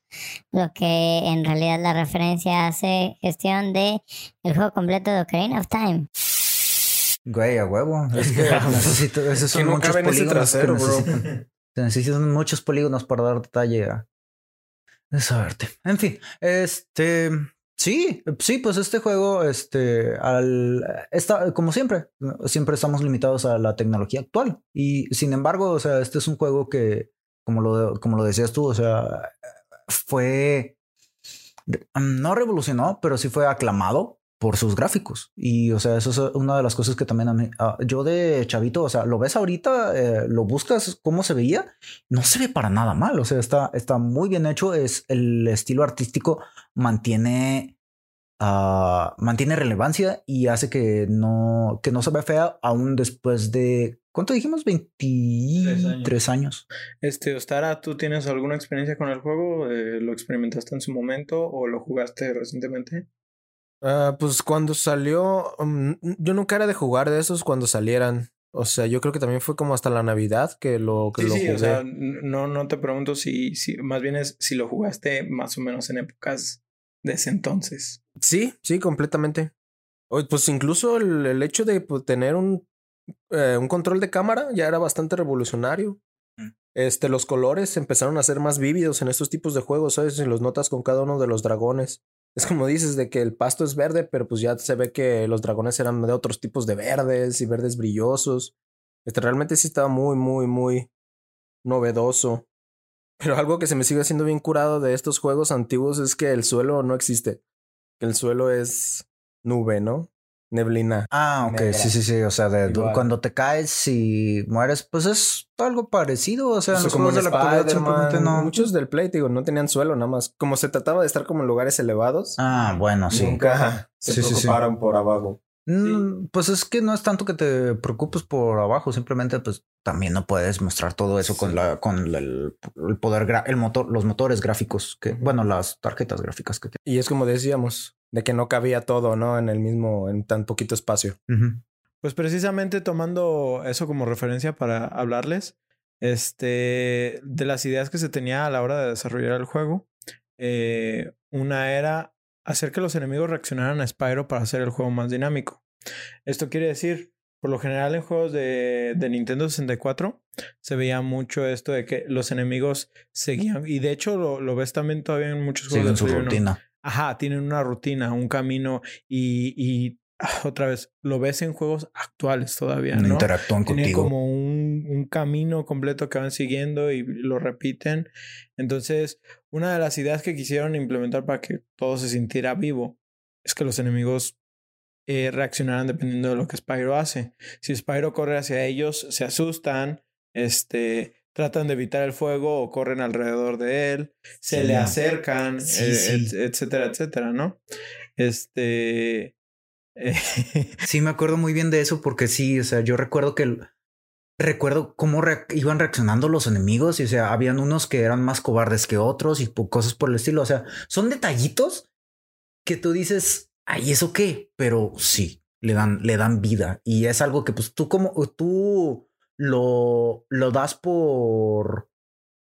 lo que en realidad la referencia hace gestión de el juego completo de Ocarina of Time. Güey, a huevo. Es que necesito, esos son no muchos polígonos trasero, bro. necesitan. Se necesitan muchos polígonos para dar detalle a esa arte. En fin, este sí, sí, pues este juego, este, al está como siempre, siempre estamos limitados a la tecnología actual. Y sin embargo, o sea, este es un juego que, como lo, como lo decías tú, o sea, fue no revolucionó, pero sí fue aclamado por sus gráficos. Y, o sea, eso es una de las cosas que también a mí, ah, yo de chavito, o sea, lo ves ahorita, eh, lo buscas cómo se veía, no se ve para nada mal. O sea, está, está muy bien hecho. Es el estilo artístico mantiene, ah, mantiene relevancia y hace que no, que no se vea fea aún después de, ¿cuánto dijimos? 23 años. Este, Ostara, ¿tú tienes alguna experiencia con el juego? Eh, ¿Lo experimentaste en su momento o lo jugaste recientemente? Ah, pues cuando salió, mm, yo nunca era de jugar de esos cuando salieran. O sea, yo creo que también fue como hasta la Navidad que lo, que Sí, lo sí, jugué. o sea, no, no te pregunto si, si, más bien es si lo jugaste más o menos en épocas de ese entonces. Sí, sí, completamente. Pues incluso el, el hecho de pues, tener un, eh, un control de cámara ya era bastante revolucionario. Este, los colores empezaron a ser más vívidos en estos tipos de juegos, ¿sabes? Y los notas con cada uno de los dragones. Es como dices, de que el pasto es verde, pero pues ya se ve que los dragones eran de otros tipos de verdes y verdes brillosos. Este, realmente sí estaba muy, muy, muy novedoso. Pero algo que se me sigue haciendo bien curado de estos juegos antiguos es que el suelo no existe. Que el suelo es nube, ¿no? Neblina. Ah, ok, Negra. sí, sí, sí. O sea, de Igual. cuando te caes y mueres, pues es algo parecido. O sea, en O sea, los como juegos de la simplemente no. Muchos del Play, digo, no tenían suelo nada más. Como se trataba de estar como en lugares elevados, Ah, bueno, sí. Nunca se Sí, por abajo. Mm, Pues es que no es tanto que te preocupes por abajo, simplemente pues también no puedes mostrar todo eso con la con la- el, el poder el motor, los motores gráficos que, bueno, las tarjetas gráficas que y es como decíamos, de que no cabía todo, ¿no? En el mismo, en tan poquito espacio. Pues precisamente tomando eso como referencia para hablarles, este, de las ideas que se tenía a la hora de desarrollar el juego, eh, una era hacer que los enemigos reaccionaran a Spyro para hacer el juego más dinámico. Esto quiere decir, por lo general en juegos de, de Nintendo 64 se veía mucho esto de que los enemigos seguían, y de hecho lo, lo ves también todavía en muchos juegos Siguen de su rutina. Ajá, tienen una rutina, un camino y, y otra vez, lo ves en juegos actuales todavía, ¿no? Interactúan Tienen contigo. como un, un camino completo que van siguiendo y lo repiten. Entonces, una de las ideas que quisieron implementar para que todo se sintiera vivo es que los enemigos eh, reaccionaran dependiendo de lo que Spyro hace. Si Spyro corre hacia ellos, se asustan, este, tratan de evitar el fuego o corren alrededor de él, se Sí. le acercan, Sí, eh, sí. et- etcétera, etcétera, ¿no? Este. Sí, me acuerdo muy bien de eso porque sí, o sea, yo recuerdo que recuerdo cómo iban reaccionando los enemigos y o sea, habían unos que eran más cobardes que otros y cosas por el estilo. O sea, son detallitos que tú dices, ay, ¿eso qué? Pero sí, le dan, le dan vida y es algo que pues tú como tú lo, lo das por,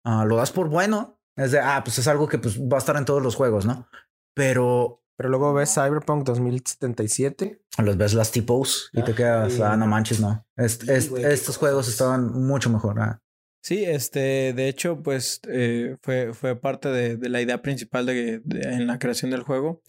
ah, lo das por bueno. Es de, ah, pues es algo que pues va a estar en todos los juegos, ¿no? Pero Pero luego ves Cyberpunk 2077. los ves las tipos y te Ah, quedas, sí. ah, no manches, no. Est- Sí, est- güey, qué estos juegos estaban mucho mejor. ah. Sí, este, de hecho, pues eh, fue, fue parte de, de la idea principal de, de- en la creación del juego.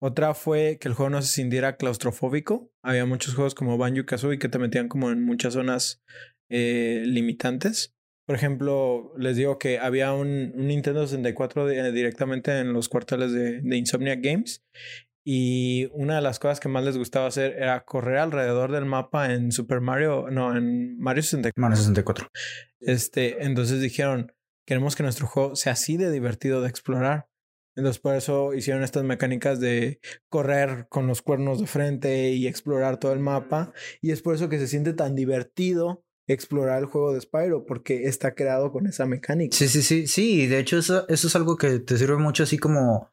Otra fue que el juego no se sintiera claustrofóbico. Había muchos juegos como Banjo Kazooie que te metían como en muchas zonas eh, limitantes. Por ejemplo, les digo que había un, un Nintendo 64 de- directamente en los cuarteles de, de Insomniac Games. Y una de las cosas que más les gustaba hacer era correr alrededor del mapa en Super Mario, no, en Mario 64. Mario 64. Este, entonces dijeron, queremos que nuestro juego sea así de divertido de explorar. Entonces por eso hicieron estas mecánicas de correr con los cuernos de frente y explorar todo el mapa. Y es por eso que se siente tan divertido explorar el juego de Spyro, porque está creado con esa mecánica. Sí, sí, sí, sí. De hecho, eso, es algo que te sirve mucho así como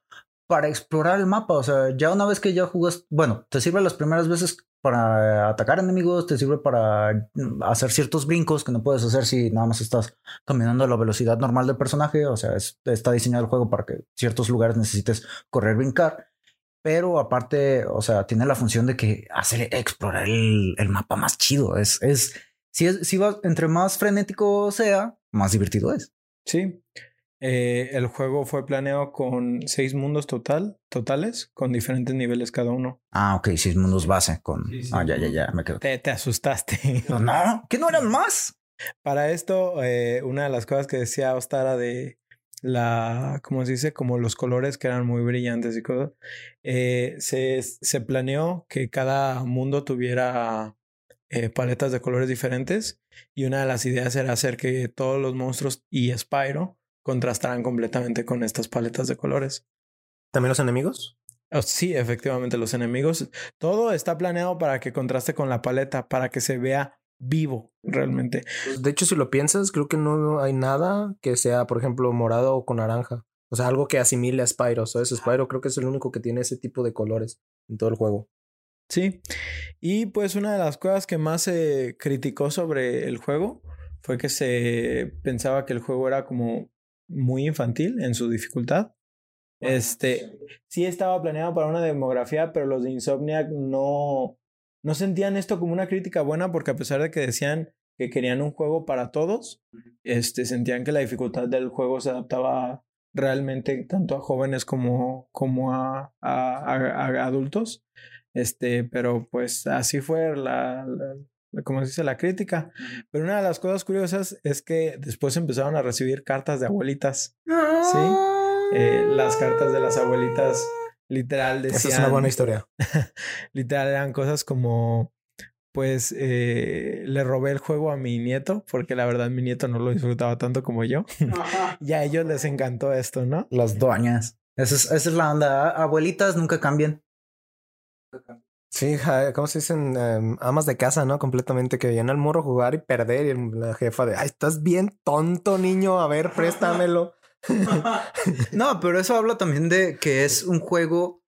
para explorar el mapa. O sea, ya una vez que ya jugas, bueno, te sirve las primeras veces para atacar enemigos, te sirve para hacer ciertos brincos que no puedes hacer si nada más estás caminando a la velocidad normal del personaje. O sea, es- está diseñado el juego para que ciertos lugares necesites correr, brincar. Pero aparte, o sea, tiene la función de que hace explorar el, el mapa más chido. Es, es, si, es, si va, entre más frenético sea, más divertido es. Sí. Eh, el juego fue planeado con seis mundos total, totales, con diferentes niveles cada uno. Ah, ok, seis mundos base con. Sí, sí. Ah, ya, ya, ya, me quedo. Te, te asustaste. No, no, que no eran más. Para esto, eh, una de las cosas que decía Ostara de la, ¿cómo se dice? Como los colores que eran muy brillantes y cosas, eh, se, se planeó que cada mundo tuviera eh, paletas de colores diferentes y una de las ideas era hacer que todos los monstruos y Spyro contrastaran completamente con estas paletas de colores. ¿También los enemigos? Oh, sí, efectivamente, los enemigos, todo está planeado para que contraste con la paleta, para que se vea vivo realmente. Pues, de hecho, si lo piensas, creo que no hay nada que sea, por ejemplo, morado o con naranja. O sea, algo que asimile a Spyro. ¿Sabes? Spyro creo que es el único que tiene ese tipo de colores en todo el juego. Sí. Y pues una de las cosas que más se criticó sobre el juego fue que se pensaba que el juego era como muy infantil en su dificultad. Este, sí estaba planeado para una demografía, pero los de Insomniac no, no sentían esto como una crítica buena porque a pesar de que decían que querían un juego para todos, este, sentían que la dificultad del juego se adaptaba realmente tanto a jóvenes como, como a, a, a- a adultos. Este, pero pues así fue la, como se dice, la crítica. Pero una de las cosas curiosas es que después empezaron a recibir cartas de abuelitas. Sí. Eh, las cartas de las abuelitas literal decían. Esa es una buena historia. literal eran cosas como. Pues eh, le robé el juego a mi nieto, porque la verdad mi nieto no lo disfrutaba tanto como yo. y a ellos les encantó esto, ¿no? Las doñas. Esa es, esa es la onda. Abuelitas nunca cambian. Sí, ¿cómo se dicen? Em, amas de casa, ¿no? Completamente que vienen al morro a jugar y perder. Y la jefa de, ay, estás bien tonto, niño. A ver, préstamelo. No, pero eso habla también de que es un juego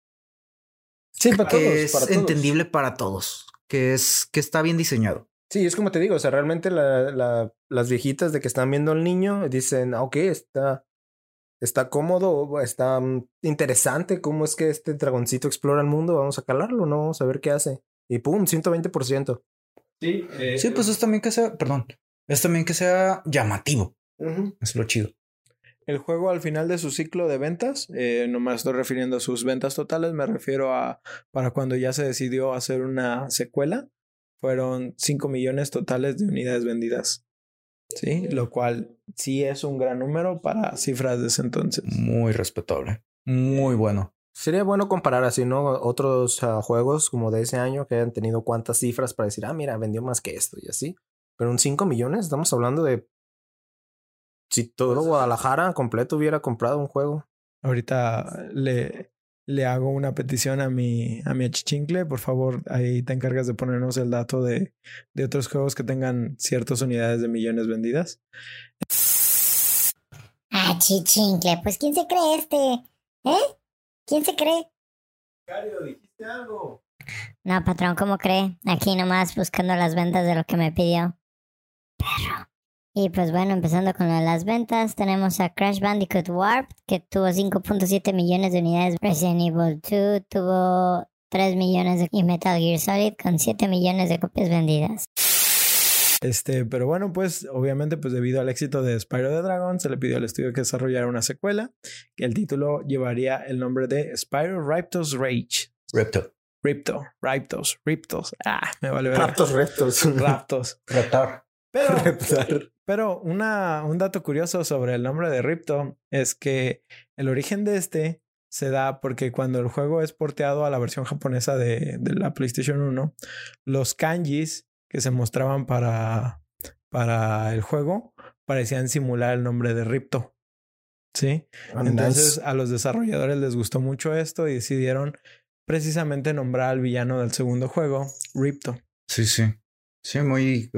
Sí, para que todos, es para todos. entendible para todos. Que es que está bien diseñado. Sí, es como te digo, o sea, realmente la, la- las viejitas de que están viendo al niño dicen, ah, ok, está, está cómodo, está mm, interesante cómo es que este dragoncito explora el mundo, vamos a calarlo, ¿no? Vamos a ver qué hace. Y pum, 120%. Sí, Sí, pues es también que sea, perdón, es también que sea llamativo. Es lo chido. El juego al final de su ciclo de ventas, eh, no me estoy refiriendo a sus ventas totales, me refiero a para cuando ya se decidió hacer una secuela, fueron 5 millones totales de unidades vendidas. Sí, lo cual sí es un gran número para cifras de ese entonces. Muy respetable. Muy bueno. Sería bueno comparar así, ¿no? Otros ah, juegos como de ese año que hayan tenido cuántas cifras para decir, ah, mira, vendió más que esto y así. Pero en 5 millones estamos hablando de... Si todo Guadalajara completo hubiera comprado un juego. Ahorita le, le hago una petición a mi, a mi achichincle. Por favor, ahí te encargas de ponernos el dato de, de otros juegos que tengan ciertas unidades de millones vendidas. Ah, chichincle, pues ¿quién se cree este? ¿Eh? ¿Quién se cree? dijiste algo. No, patrón, ¿cómo cree? Aquí nomás buscando las ventas de lo que me pidió. Perro. Y pues bueno, empezando con lo de las ventas, tenemos a Crash Bandicoot Warped, que tuvo 5.7 millones de unidades. Resident Evil 2 tuvo 3 millones de... y Metal Gear Solid con 7 millones de copias vendidas. Este, pero bueno, pues obviamente, pues debido al éxito de Spyro the Dragon, se le pidió al estudio que desarrollara una secuela, que el título llevaría el nombre de Spyro Raptors Rage. Repto. Ripto, Raptos, Riptos. Ah, me vale ver. Raptos, reptos. Raptos. Reptar. Pero, Reptar. pero una, un dato curioso sobre el nombre de Ripto es que el origen de este se da porque cuando el juego es porteado a la versión japonesa de, de la PlayStation 1, los kanjis que se mostraban para, para el juego parecían simular el nombre de Ripto. ¿Sí? Entonces a los desarrolladores les gustó mucho esto y decidieron precisamente nombrar al villano del segundo juego, Ripto. Sí, sí. Sí, muy.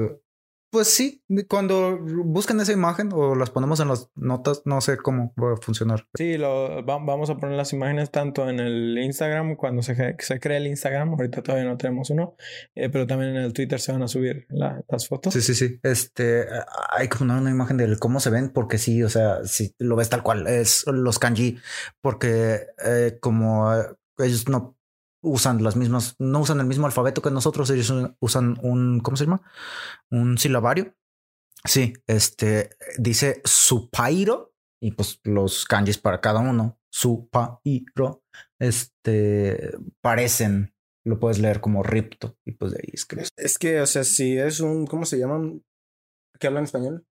Pues sí, cuando buscan esa imagen o las ponemos en las notas, no sé cómo va a funcionar. Sí, lo, va- vamos a poner las imágenes tanto en el Instagram, cuando se, se cree el Instagram, ahorita todavía no tenemos uno, eh, pero también en el Twitter se van a subir la- las fotos. Sí, sí, sí. Este, hay como una, una imagen de cómo se ven, porque sí, o sea, si lo ves tal cual, es los kanji, porque eh, como eh, ellos no usan las mismas, no usan el mismo alfabeto que nosotros, ellos usan un, ¿cómo se llama? Un silabario. Sí, este dice supairo y pues los kanjis para cada uno, supairo, este parecen, lo puedes leer como ripto y pues de ahí escribes. Es que, o sea, si es un, ¿cómo se llaman? ¿Que hablan español?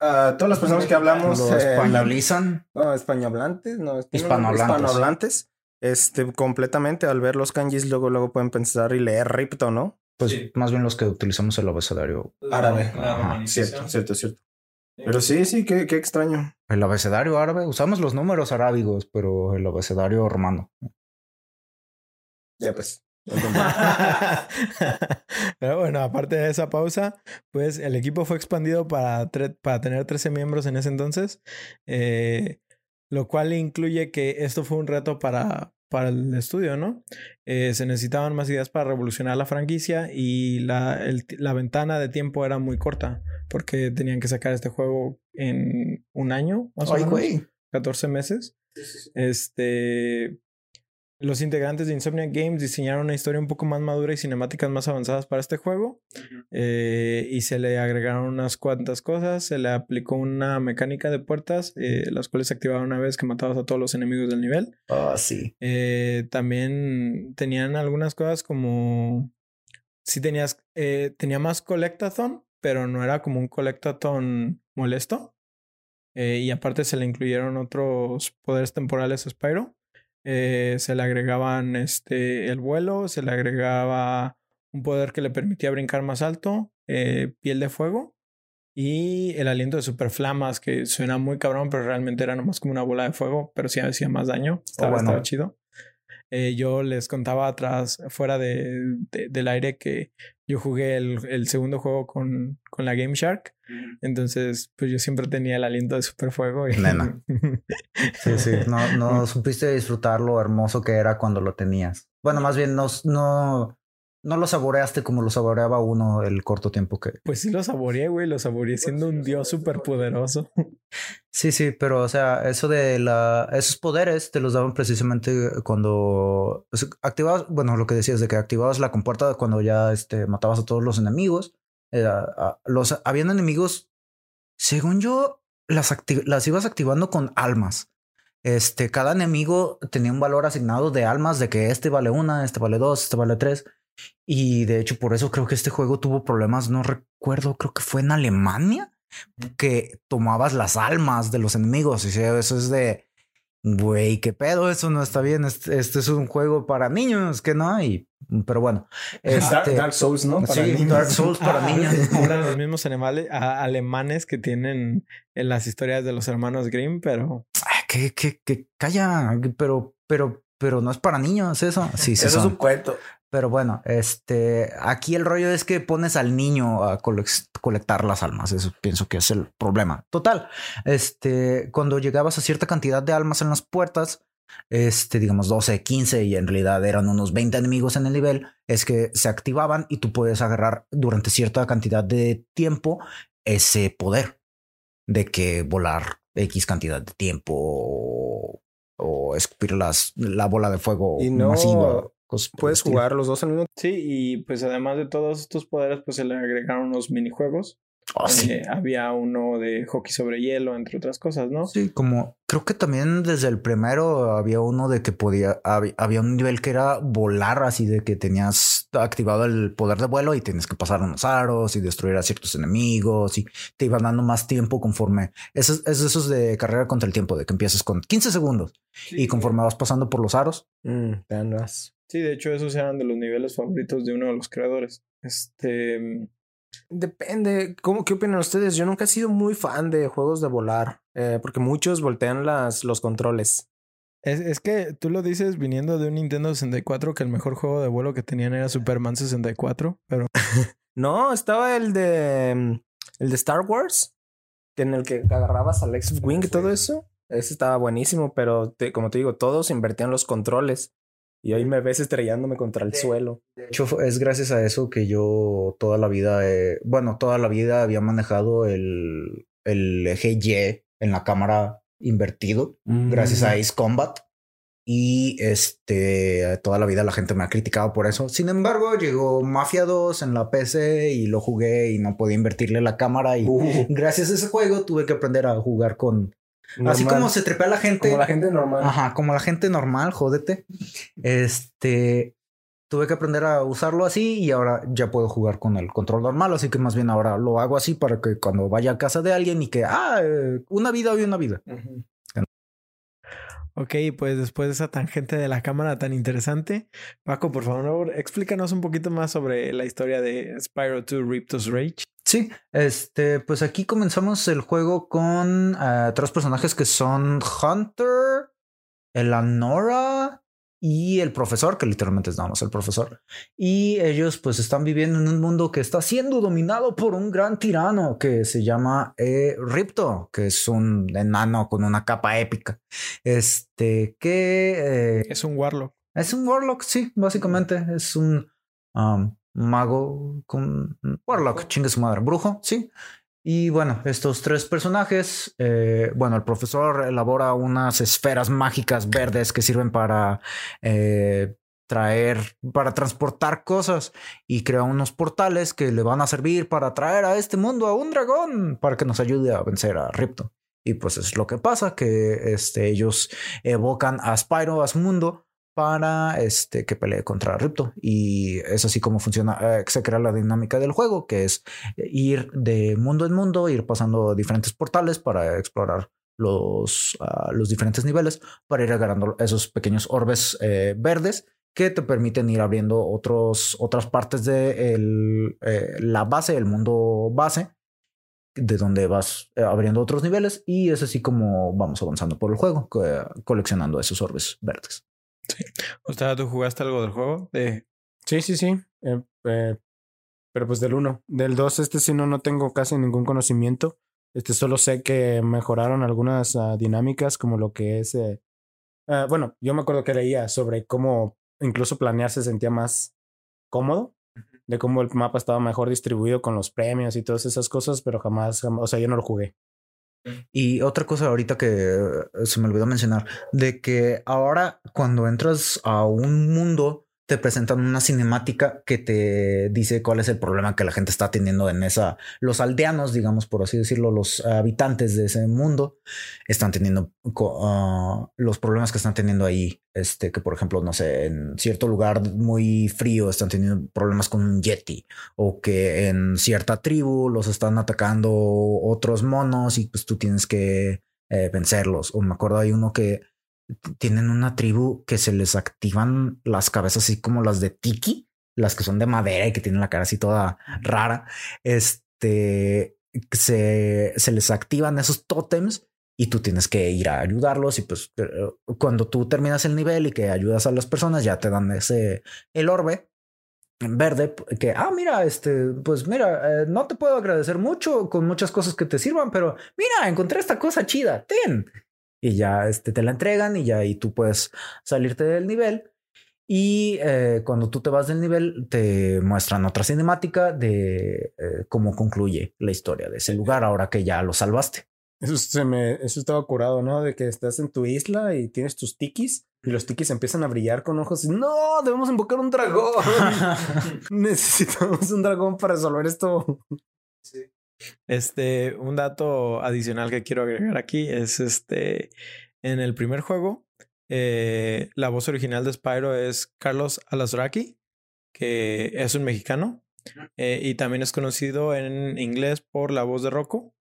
Ah, todas las personas que hablamos. Lo eh, españolizan. No, españohablantes, no, es que no, Hispanohablantes. hispanohablantes. Este, completamente al ver los kanjis, luego, luego pueden pensar y leer Ripto, ¿no? Pues Sí. más bien los que utilizamos el abecedario. Árabe. Cierto, cierto, cierto. Pero sí, sí, qué, qué extraño. El abecedario árabe, usamos los números arábigos, pero el abecedario romano. Ya pues. Pero bueno, aparte de esa pausa, pues el equipo fue expandido para, tre- para tener 13 miembros en ese entonces, eh, lo cual incluye que esto fue un reto para, para el estudio, ¿no? Eh, se necesitaban más ideas para revolucionar la franquicia y la, el- la ventana de tiempo era muy corta, porque tenían que sacar este juego en un año, más o menos. 14 meses. Este. Los integrantes de Insomniac Games diseñaron una historia un poco más madura y cinemáticas más avanzadas para este juego. Eh, y se le agregaron unas cuantas cosas. Se le aplicó una mecánica de puertas, eh, las cuales se activaban una vez que matabas a todos los enemigos del nivel. Ah, sí. Eh, también tenían algunas cosas como. Sí, tenías. tenía más colectathon, pero no era como un colectathon molesto. Y aparte se le incluyeron otros poderes temporales a Spyro. Eh, se le agregaban este, el vuelo, se le agregaba un poder que le permitía brincar más alto, eh, piel de fuego y el aliento de superflamas, que suena muy cabrón, pero realmente era nomás como una bola de fuego, pero sí hacía más daño. Estaba, bueno. estaba chido. Eh, yo les contaba atrás, fuera de, de- del aire, que yo jugué el, el segundo juego con, con la Game Shark. Entonces, pues yo siempre tenía el aliento de superfuego. Y... Nena. Sí, sí. No, no supiste disfrutar lo hermoso que era cuando lo tenías. Bueno, más bien no, no, no lo saboreaste como lo saboreaba uno el corto tiempo que. Pues sí lo saboreé, güey. Lo saboreé siendo un dios súper poderoso. Sí, sí, pero o sea, eso de la, esos poderes te los daban precisamente cuando activabas, bueno, lo que decías de que activabas la compuerta cuando ya este, matabas a todos los enemigos. A- los, habían enemigos, según yo, las, acti- las ibas activando con almas. Este, cada enemigo tenía un valor asignado de almas, de que este vale una, este vale dos, este vale tres. Y de hecho, por eso creo que este juego tuvo problemas. No recuerdo, creo que fue en Alemania que tomabas las almas de los enemigos. Y eso es de güey, qué pedo, eso no está bien. Este, este es un juego para niños, que no hay. Pero bueno, Dark, este, Dark Souls, ¿no? Para sí, niños. Dark Souls para niños. Eran los mismos animales, alemanes que tienen en las historias de los hermanos Grimm, pero que, que, que calla, pero, pero, pero no es para niños eso. Sí, sí, Eso es son. un cuento. Pero bueno, este aquí el rollo es que pones al niño a colec- colectar las almas. Eso pienso que es el problema. Total. Este, cuando llegabas a cierta cantidad de almas en las puertas, este, digamos 12, 15 y en realidad eran unos 20 enemigos en el nivel, es que se activaban y tú puedes agarrar durante cierta cantidad de tiempo ese poder de que volar X cantidad de tiempo o, o escupir las, la bola de fuego Y no masiva. Puedes estilo. jugar los dos al mismo sí, y pues además de todos estos poderes, pues se le agregaron unos minijuegos Oh, sí. Eh, había uno de hockey sobre hielo, entre otras cosas, ¿no? Sí, como creo que también desde el primero había uno de que podía, hab- había un nivel que era volar, así de que tenías activado el poder de vuelo y tienes que pasar unos aros y destruir a ciertos enemigos y te iban dando más tiempo conforme. Eso es es de esos de carrera contra el tiempo, de que empiezas con 15 segundos y conforme vas pasando por los aros. Mm, te andas. Sí, de hecho, esos eran de los niveles favoritos de uno de los creadores. Este. Depende. ¿Cómo, ¿Qué opinan ustedes? Yo nunca he sido muy fan de juegos de volar. eh, porque muchos voltean las, los controles. Es, es que tú lo dices viniendo de un Nintendo 64 que el mejor juego de vuelo que tenían era Superman 64, pero No, estaba el de. mm, El de Star Wars. En el que agarrabas al X-Wing y todo eso. Ese estaba buenísimo, pero te- como te digo, todos invertían los controles. Y ahí me ves estrellándome contra el suelo. De hecho, es gracias a eso que yo toda la vida, eh, bueno, toda la vida había manejado el, el eje Y en la cámara invertido. gracias a Ace Combat. Y este, toda la vida la gente me ha criticado por eso. Sin embargo, llegó Mafia 2 en la PC y lo jugué y no podía invertirle la cámara. Y Uh, gracias a ese juego tuve que aprender a jugar con. Así como se trepea la gente. Como la gente normal. Ajá, como la gente normal, jódete. Este. Tuve que aprender a usarlo así y ahora ya puedo jugar con el control normal. Así que más bien ahora lo hago así para que cuando vaya a casa de alguien y que, ah, eh, una vida y una vida. Ok, pues después de esa tangente de la cámara tan interesante, Paco, por favor, explícanos un poquito más sobre la historia de Spyro 2 Riptos Rage. Sí, este, pues aquí comenzamos el juego con eh, tres personajes que son Hunter, Eleanora y el profesor, que literalmente es nada más el profesor. Y ellos pues están viviendo en un mundo que está siendo dominado por un gran tirano que se llama eh, Ripto, que es un enano con una capa épica. Este, que eh, Es un Warlock. es un Warlock, sí, básicamente. Es un um, mago con Warlock, chingue su madre, brujo, sí. Y bueno, estos tres personajes, eh, bueno, el profesor elabora unas esferas mágicas verdes que sirven para eh, traer, para transportar cosas y crea unos portales que le van a servir para traer a este mundo a un dragón para que nos ayude a vencer a Ripto. Y pues es lo que pasa, que este, ellos evocan a Spyro, a su mundo, para este, que pelee contra Ripto. Y es así como funciona, eh, se crea la dinámica del juego, que es ir de mundo en mundo, ir pasando diferentes portales para explorar los, ah, los diferentes niveles, para ir agarrando esos pequeños orbes eh, verdes que te permiten ir abriendo otros, otras partes de el, eh, la base, el mundo base, de donde vas eh, abriendo otros niveles y es así como vamos avanzando por el juego, co- coleccionando esos orbes verdes. O sea, ¿tú jugaste algo del juego? De... Sí, sí, sí. Eh, eh, pero pues del 1. Del 2, este sí no, no tengo casi ningún conocimiento. Este solo sé que mejoraron algunas ah, dinámicas, como lo que es. eh, ah, bueno, yo me acuerdo que leía sobre cómo incluso planear se sentía más cómodo, de cómo el mapa estaba mejor distribuido con los premios y todas esas cosas, pero jamás, jamás o sea, yo no lo jugué. Y otra cosa ahorita que eh, se me olvidó mencionar, de que ahora cuando entras a un mundo te presentan una cinemática que te dice cuál es el problema que la gente está teniendo en esa, los aldeanos, digamos, por así decirlo, los habitantes de ese mundo están teniendo ah, los problemas que están teniendo ahí. Este, que por ejemplo, no sé, en cierto lugar muy frío están teniendo problemas con un yeti o que en cierta tribu los están atacando otros monos y pues tú tienes que eh, vencerlos. O me acuerdo hay uno que tienen una tribu que se les activan las cabezas así como las de Tiki, las que son de madera y que tienen la cara así toda rara. Este se, se les activan esos tótems y tú tienes que ir a ayudarlos y pues eh, cuando tú terminas el nivel y que ayudas a las personas ya te dan ese el orbe verde que ah mira este pues mira eh, no te puedo agradecer mucho con muchas cosas que te sirvan pero mira encontré esta cosa chida ten y ya este te la entregan y ya y tú puedes salirte del nivel y eh, cuando tú te vas del nivel te muestran otra cinemática de eh, cómo concluye la historia de ese lugar ahora que ya lo salvaste Eso, se me, eso estaba curado, ¿no? De que estás en tu isla y tienes tus tikis y los tikis empiezan a brillar con ojos. y, No, debemos invocar un dragón. Necesitamos un dragón para resolver esto. Este, un dato adicional que quiero agregar aquí es este, en el primer juego, eh, la voz original de Spyro es Carlos Alasraki, que es un mexicano eh, y también es conocido en inglés por la voz de Rocco.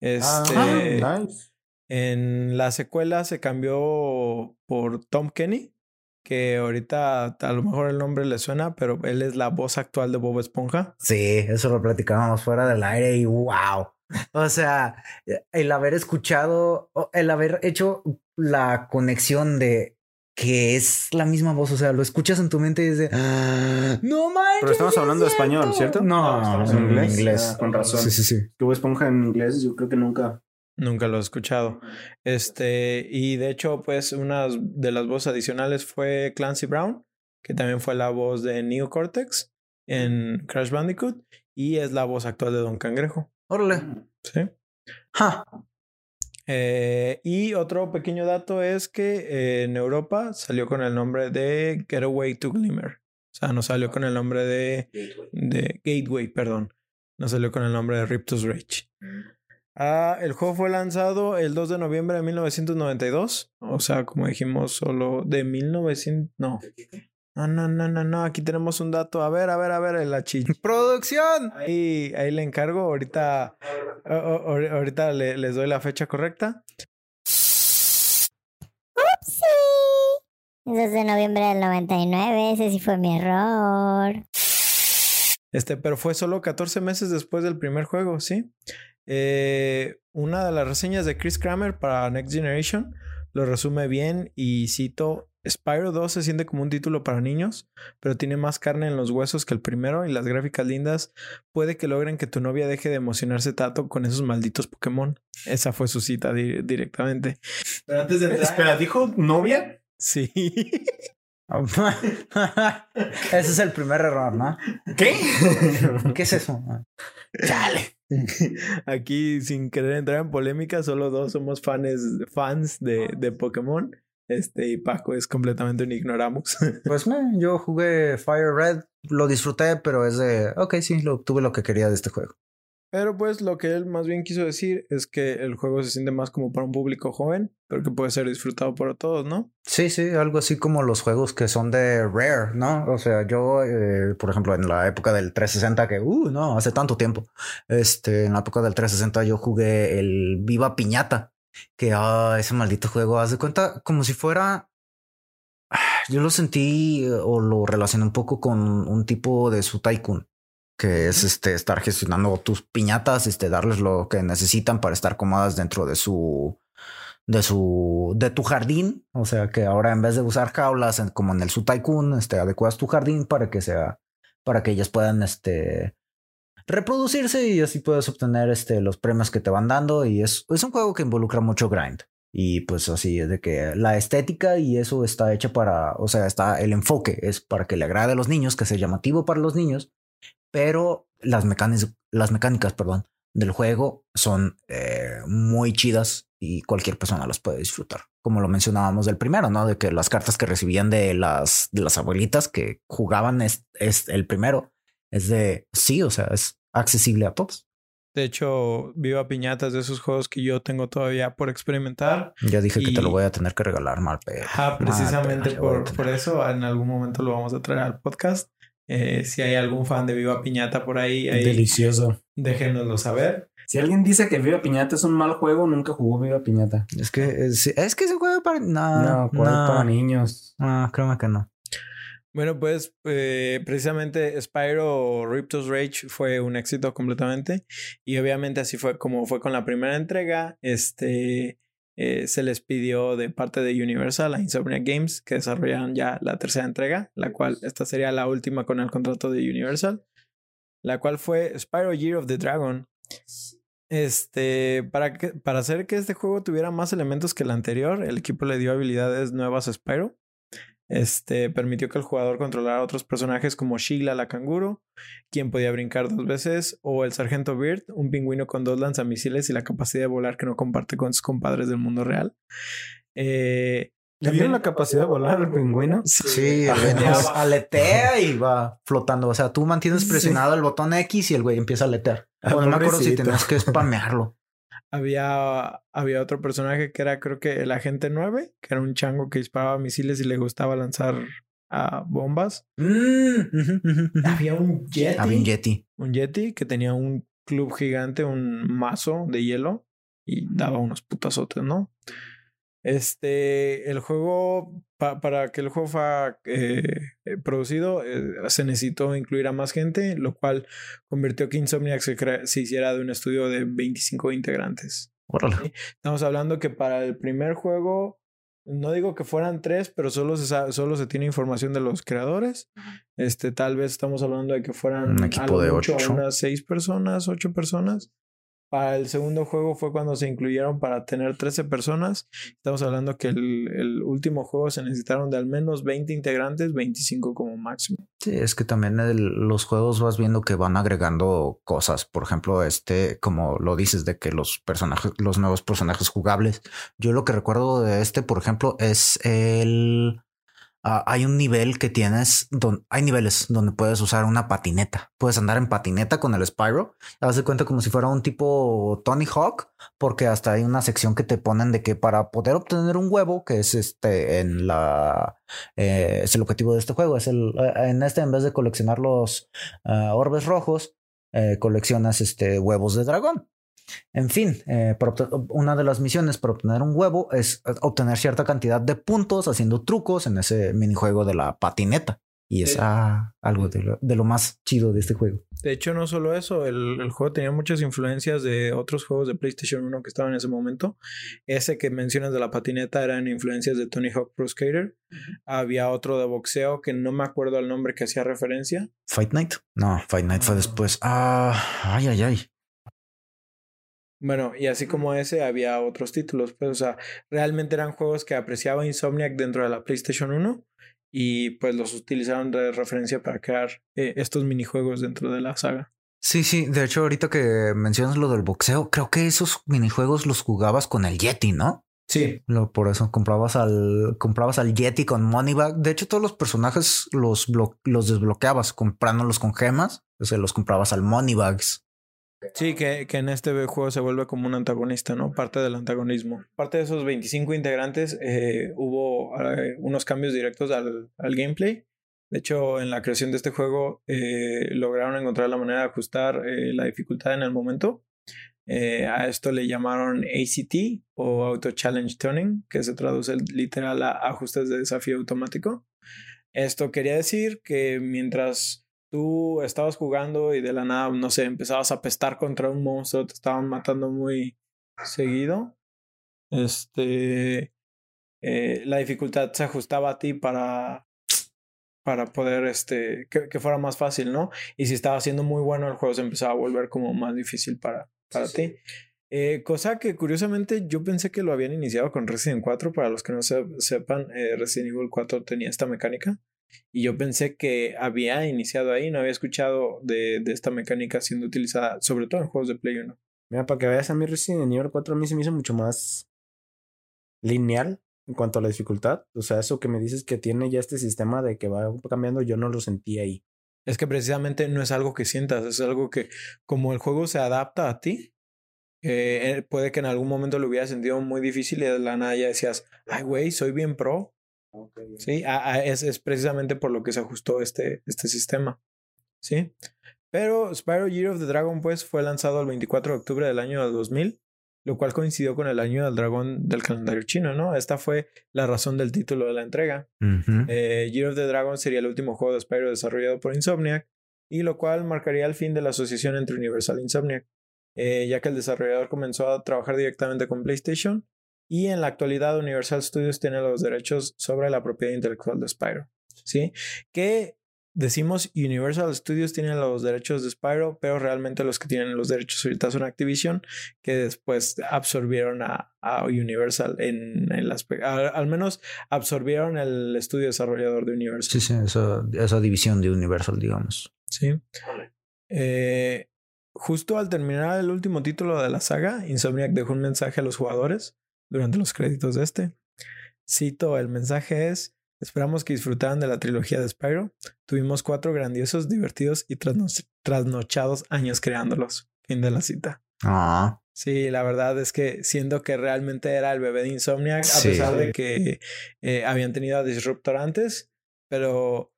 Este, Ah, nice. en la secuela se cambió por Tom Kenny, que ahorita a lo mejor el nombre le suena, pero él es la voz actual de Bob Esponja. Sí, eso lo platicábamos fuera del aire y wow. O sea, el haber escuchado, el haber hecho la conexión de que es la misma voz, o sea, lo escuchas en tu mente y dices, "Ah, no manches. Pero estamos es hablando de español, ¿cierto? No, No, estamos en en inglés. inglés. Ah, con razón. Sí, sí, sí. Tuvo esponja en inglés, yo creo que nunca. Nunca lo he escuchado. Este, y de hecho, pues una de las voces adicionales fue Clancy Brown, que también fue la voz de Neo Cortex en Crash Bandicoot y es la voz actual de Don Cangrejo. Órale. Sí. Ja. Eh, y otro pequeño dato es que eh, en Europa salió con el nombre de Getaway to Glimmer. O sea, no salió con el nombre de, de Gateway, perdón. No salió con el nombre de Riptus Rage. Ah, el juego fue lanzado el 2 de noviembre de 1992. O sea, como dijimos, solo de 1900. No. No, no, no, no, no. Aquí tenemos un dato. A ver, a ver, a ver, el achi. Producción. Ahí, ahí le encargo. Ahorita, a- a- ahor- ahorita le- les doy la fecha correcta. Sí. 2 de noviembre del 99, ese sí fue mi error. Este, pero fue solo 14 meses después del primer juego, ¿sí? Eh, una de las reseñas de Chris Kramer para Next Generation lo resume bien y cito, Spyro 2 se siente como un título para niños, pero tiene más carne en los huesos que el primero y las gráficas lindas puede que logren que tu novia deje de emocionarse tanto con esos malditos Pokémon. Esa fue su cita di- directamente. Pero antes de Espera, ¿dijo novia? Sí. Ese es el primer error, ¿no? ¿Qué? ¿Qué es eso? Chale. Aquí, sin querer entrar en polémica, solo dos somos fans, fans de, de Pokémon. Este, y Paco es completamente un ignoramus. Pues me, yo jugué Fire Red, lo disfruté, pero es de, ok, sí, lo, tuve lo que quería de este juego. Pero pues lo que él más bien quiso decir es que el juego se siente más como para un público joven, pero que puede ser disfrutado por todos, ¿no? Sí, sí, algo así como los juegos que son de Rare, ¿no? O sea, yo, eh, por ejemplo, en la época del 360, que, uh, no, hace tanto tiempo, este, en la época del 360 yo jugué el Viva Piñata, que, ah, ese maldito juego, haz de cuenta como si fuera, ah, yo lo sentí eh, o lo relacioné un poco con un tipo de su Tycoon. Que es este estar gestionando tus piñatas, este, darles lo que necesitan para estar cómodas dentro de su de su de tu jardín, o sea que ahora en vez de usar jaulas en- como en el su tycoon, este adecuas tu jardín para que sea para que ellas puedan este reproducirse y así puedes obtener este los premios que te van dando. Y es es un juego que involucra mucho grind. Y pues así es de que la estética y eso está hecha para, o sea, está el enfoque es para que le agrade a los niños, que sea llamativo para los niños, pero las mecánicas, las mecánicas, perdón, del juego son eh, muy chidas y cualquier persona las puede disfrutar. Como lo mencionábamos del primero, ¿no? De que las cartas que recibían de las, de las abuelitas que jugaban es, es el primero. Es de sí, o sea, es accesible a todos. De hecho, Viva Piñatas de esos juegos que yo tengo todavía por experimentar. Ya dije que te lo voy a tener que regalar, mal. Ajá, precisamente Mal por, por eso en algún momento lo vamos a traer al podcast. Eh, si hay algún fan de Viva Piñata por ahí, ahí Delicioso. déjenoslo saber. Si alguien dice que Viva Piñata es un mal juego, nunca jugó Viva Piñata. Es que es, es que ese juego para no, no, juego para niños. no, créeme que no. Bueno, pues eh, precisamente Spyro Riptos Rage fue un éxito completamente y obviamente así fue como fue con la primera entrega. Este eh, se les pidió de parte de Universal a Insomniac Games que desarrollaran ya la tercera entrega, la cual esta sería la última con el contrato de Universal, la cual fue Spyro Year of the Dragon. Este, para, que, para hacer que este juego tuviera más elementos que el anterior, el equipo le dio habilidades nuevas a Spyro. Este permitió que el jugador controlara a otros personajes como Sheila la canguro, quien podía brincar dos veces, o el sargento Beard, un pingüino con dos lanzamisiles y la capacidad de volar que no comparte con sus compadres del mundo real. Eh, ¿Le vieron la capacidad de volar al pingüino? Sí, nomás aletea y va flotando. O sea, tú mantienes presionado el botón X y el güey empieza a aletear. Ah, O no me acuerdo si tenías que spamearlo. Había, había otro personaje que era, creo que el agente 9, que era un chango que disparaba misiles y le gustaba lanzar bombas. Mm. Había un Yeti. Había un Yeti. un Yeti que tenía un club gigante, un mazo de hielo y daba unos putazotes, ¿no? Este, el juego, pa- para que el juego fuera eh, eh, producido, eh, se necesitó incluir a más gente, lo cual convirtió que Insomniac se, se hiciera de un estudio de 25 integrantes. Órale. Estamos hablando que para el primer juego, no digo que fueran tres, pero solo se, sa- solo se tiene información de los creadores. Este, tal vez estamos hablando de que fueran Un equipo de mucho ocho. unas seis personas, ocho personas. Para el segundo juego fue cuando se incluyeron para tener 13 personas. Estamos hablando que el, último juego se necesitaron de al menos 20 integrantes, 25 como máximo. Sí, es que también el- los juegos vas viendo que van agregando cosas. Por ejemplo, este, como lo dices, de que los personajes, los nuevos personajes jugables. Yo lo que recuerdo de este, por ejemplo, es el. Ah, hay un nivel que tienes, don- hay niveles donde puedes usar una patineta. Puedes andar en patineta con el Spyro. Haz de cuenta como si fuera un tipo Tony Hawk, porque hasta hay una sección que te ponen de que para poder obtener un huevo, que es este en la eh, es el objetivo de este juego. Es el eh, en este, en vez de coleccionar los ah, orbes rojos, eh, coleccionas este huevos de dragón. En fin, eh, una de las misiones para obtener un huevo es eh, obtener cierta cantidad de puntos haciendo trucos en ese minijuego de la patineta. Y es ah, algo de lo, de lo más chido de este juego. De hecho, no solo eso, el, el juego tenía muchas influencias de otros juegos de PlayStation 1 que estaban en ese momento. Ese que mencionas de la patineta eran influencias de Tony Hawk Pro Skater. Había otro de boxeo que no me acuerdo el nombre que hacía referencia. Fight Night. No, Fight Night fue después. Ah, ay, ay, ay. Bueno, y así como ese, había otros títulos. Pues, o sea, realmente eran juegos que apreciaba Insomniac dentro de la PlayStation 1 y pues los utilizaron de referencia para crear eh, estos minijuegos dentro de la saga. Sí, sí. De hecho, ahorita que mencionas lo del boxeo, creo que esos minijuegos los jugabas con el Yeti, ¿no? Sí. Lo, por eso comprabas al, comprabas al Yeti con Moneybag. De hecho, todos los personajes los, los desbloqueabas comprándolos con gemas. O sea, los comprabas al Moneybags. Sí, que, que en este juego se vuelve como un antagonista, ¿no? Parte del antagonismo. Parte de esos 25 integrantes, eh, hubo eh, unos cambios directos al, al gameplay. De hecho, en la creación de este juego eh, lograron encontrar la manera de ajustar la dificultad en el momento. A esto le llamaron ACT o Auto Challenge Tuning, que se traduce literal a ajustes de desafío automático. Esto quería decir que mientras tú estabas jugando y de la nada, no sé, empezabas a pestar contra un monstruo, te estaban matando muy seguido, este, eh, la dificultad se ajustaba a ti para, para poder, este, que, que fuera más fácil, ¿no? Y si estaba siendo muy bueno, el juego se empezaba a volver como más difícil para, para ti. Eh, cosa que curiosamente yo pensé que lo habían iniciado con Resident 4. Para los que no se- sepan, eh, Resident Evil 4 tenía esta mecánica. Y yo pensé que había iniciado ahí, no había escuchado de, de esta mecánica siendo utilizada, sobre todo en juegos de Play 1. Mira, para que veas a mí Resident Evil 4 a mí se me hizo mucho más lineal en cuanto a la dificultad. O sea, eso que me dices que tiene ya este sistema de que va cambiando, yo no lo sentí ahí. Es que precisamente no es algo que sientas, es algo que como el juego se adapta a ti, eh, eh, puede que en algún momento lo hubieras sentido muy difícil y de la nada ya decías, ay güey, soy bien pro. Sí, a- a- es, es precisamente por lo que se ajustó este, este sistema. Sí. Pero Spyro Year of the Dragon pues fue lanzado el 24 de octubre del año 2000, lo cual coincidió con el año del dragón del calendario chino, ¿no? Esta fue la razón del título de la entrega. Eh, Year of the Dragon sería el último juego de Spyro desarrollado por Insomniac, y lo cual marcaría el fin de la asociación entre Universal e Insomniac, eh, ya que el desarrollador comenzó a trabajar directamente con PlayStation, y en la actualidad Universal Studios tiene los derechos sobre la propiedad intelectual de Spyro. ¿Sí? Que decimos Universal Studios tiene los derechos de Spyro, pero realmente los que tienen los derechos ahorita son Activision, que después absorbieron a, a Universal en el aspecto, al, al menos absorbieron el estudio desarrollador de Universal. Sí, sí, esa, esa división de Universal, digamos. Sí. Eh, justo al terminar el último título de la saga, Insomniac dejó un mensaje a los jugadores durante los créditos de este. cito, el mensaje es, esperamos que disfrutaran de la trilogía de Spyro. Tuvimos cuatro grandiosos, divertidos y trasno- trasnochados años creándolos. Fin de la cita. Ah, Sí, la verdad es que siendo que realmente era el bebé de Insomniac, a pesar de que eh, habían tenido a Disruptor antes, pero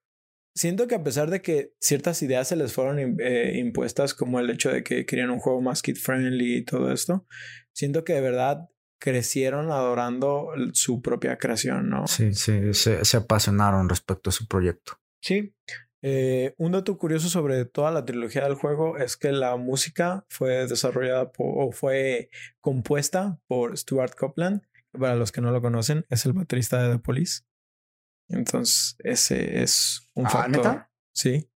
siento que a pesar de que ciertas ideas se les fueron eh, impuestas, como el hecho de que querían un juego más kid friendly y todo esto, siento que de verdad crecieron adorando su propia creación, ¿no? sí, sí, se, se apasionaron respecto a su proyecto. Sí. Eh, un dato curioso sobre toda la trilogía del juego es que la música fue desarrollada por, o fue compuesta por Stuart Copeland. que Para los que no lo conocen, es el baterista de The Police. Entonces, ese es un Ah, factor. ¿neta? Sí.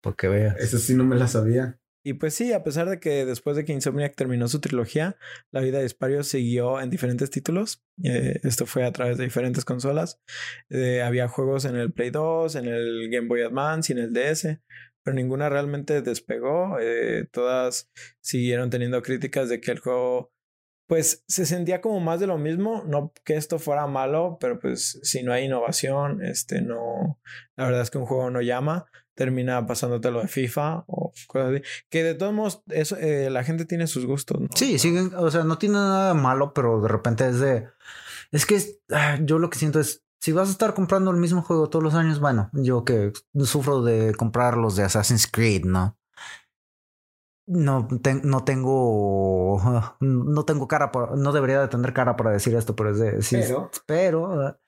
Porque veas. Eso sí no me la sabía. Y pues sí, a pesar de que después de que Insomniac terminó su trilogía, la vida de Spyro siguió en diferentes títulos. Eh, esto fue a través de diferentes consolas. Eh, había juegos en el Play 2, en el Game Boy Advance y en el DS, pero ninguna realmente despegó. Eh, todas siguieron teniendo críticas de que el juego, pues, se sentía como más de lo mismo. No que esto fuera malo, pero pues si no hay innovación, este no. La verdad es que un juego no llama termina pasándote lo de FIFA o cosas así. Que de todos modos, eso, eh, la gente tiene sus gustos, ¿no? Sí, siguen, o sea, no tiene nada de malo, pero de repente es de. Es que es- ah, yo lo que siento es. Si vas a estar comprando el mismo juego todos los años, bueno, yo que sufro de comprar los de Assassin's Creed, ¿no? No, te- no tengo. No tengo cara para. No debería de tener cara para decir esto, pero es de. Sí, Pero- pero.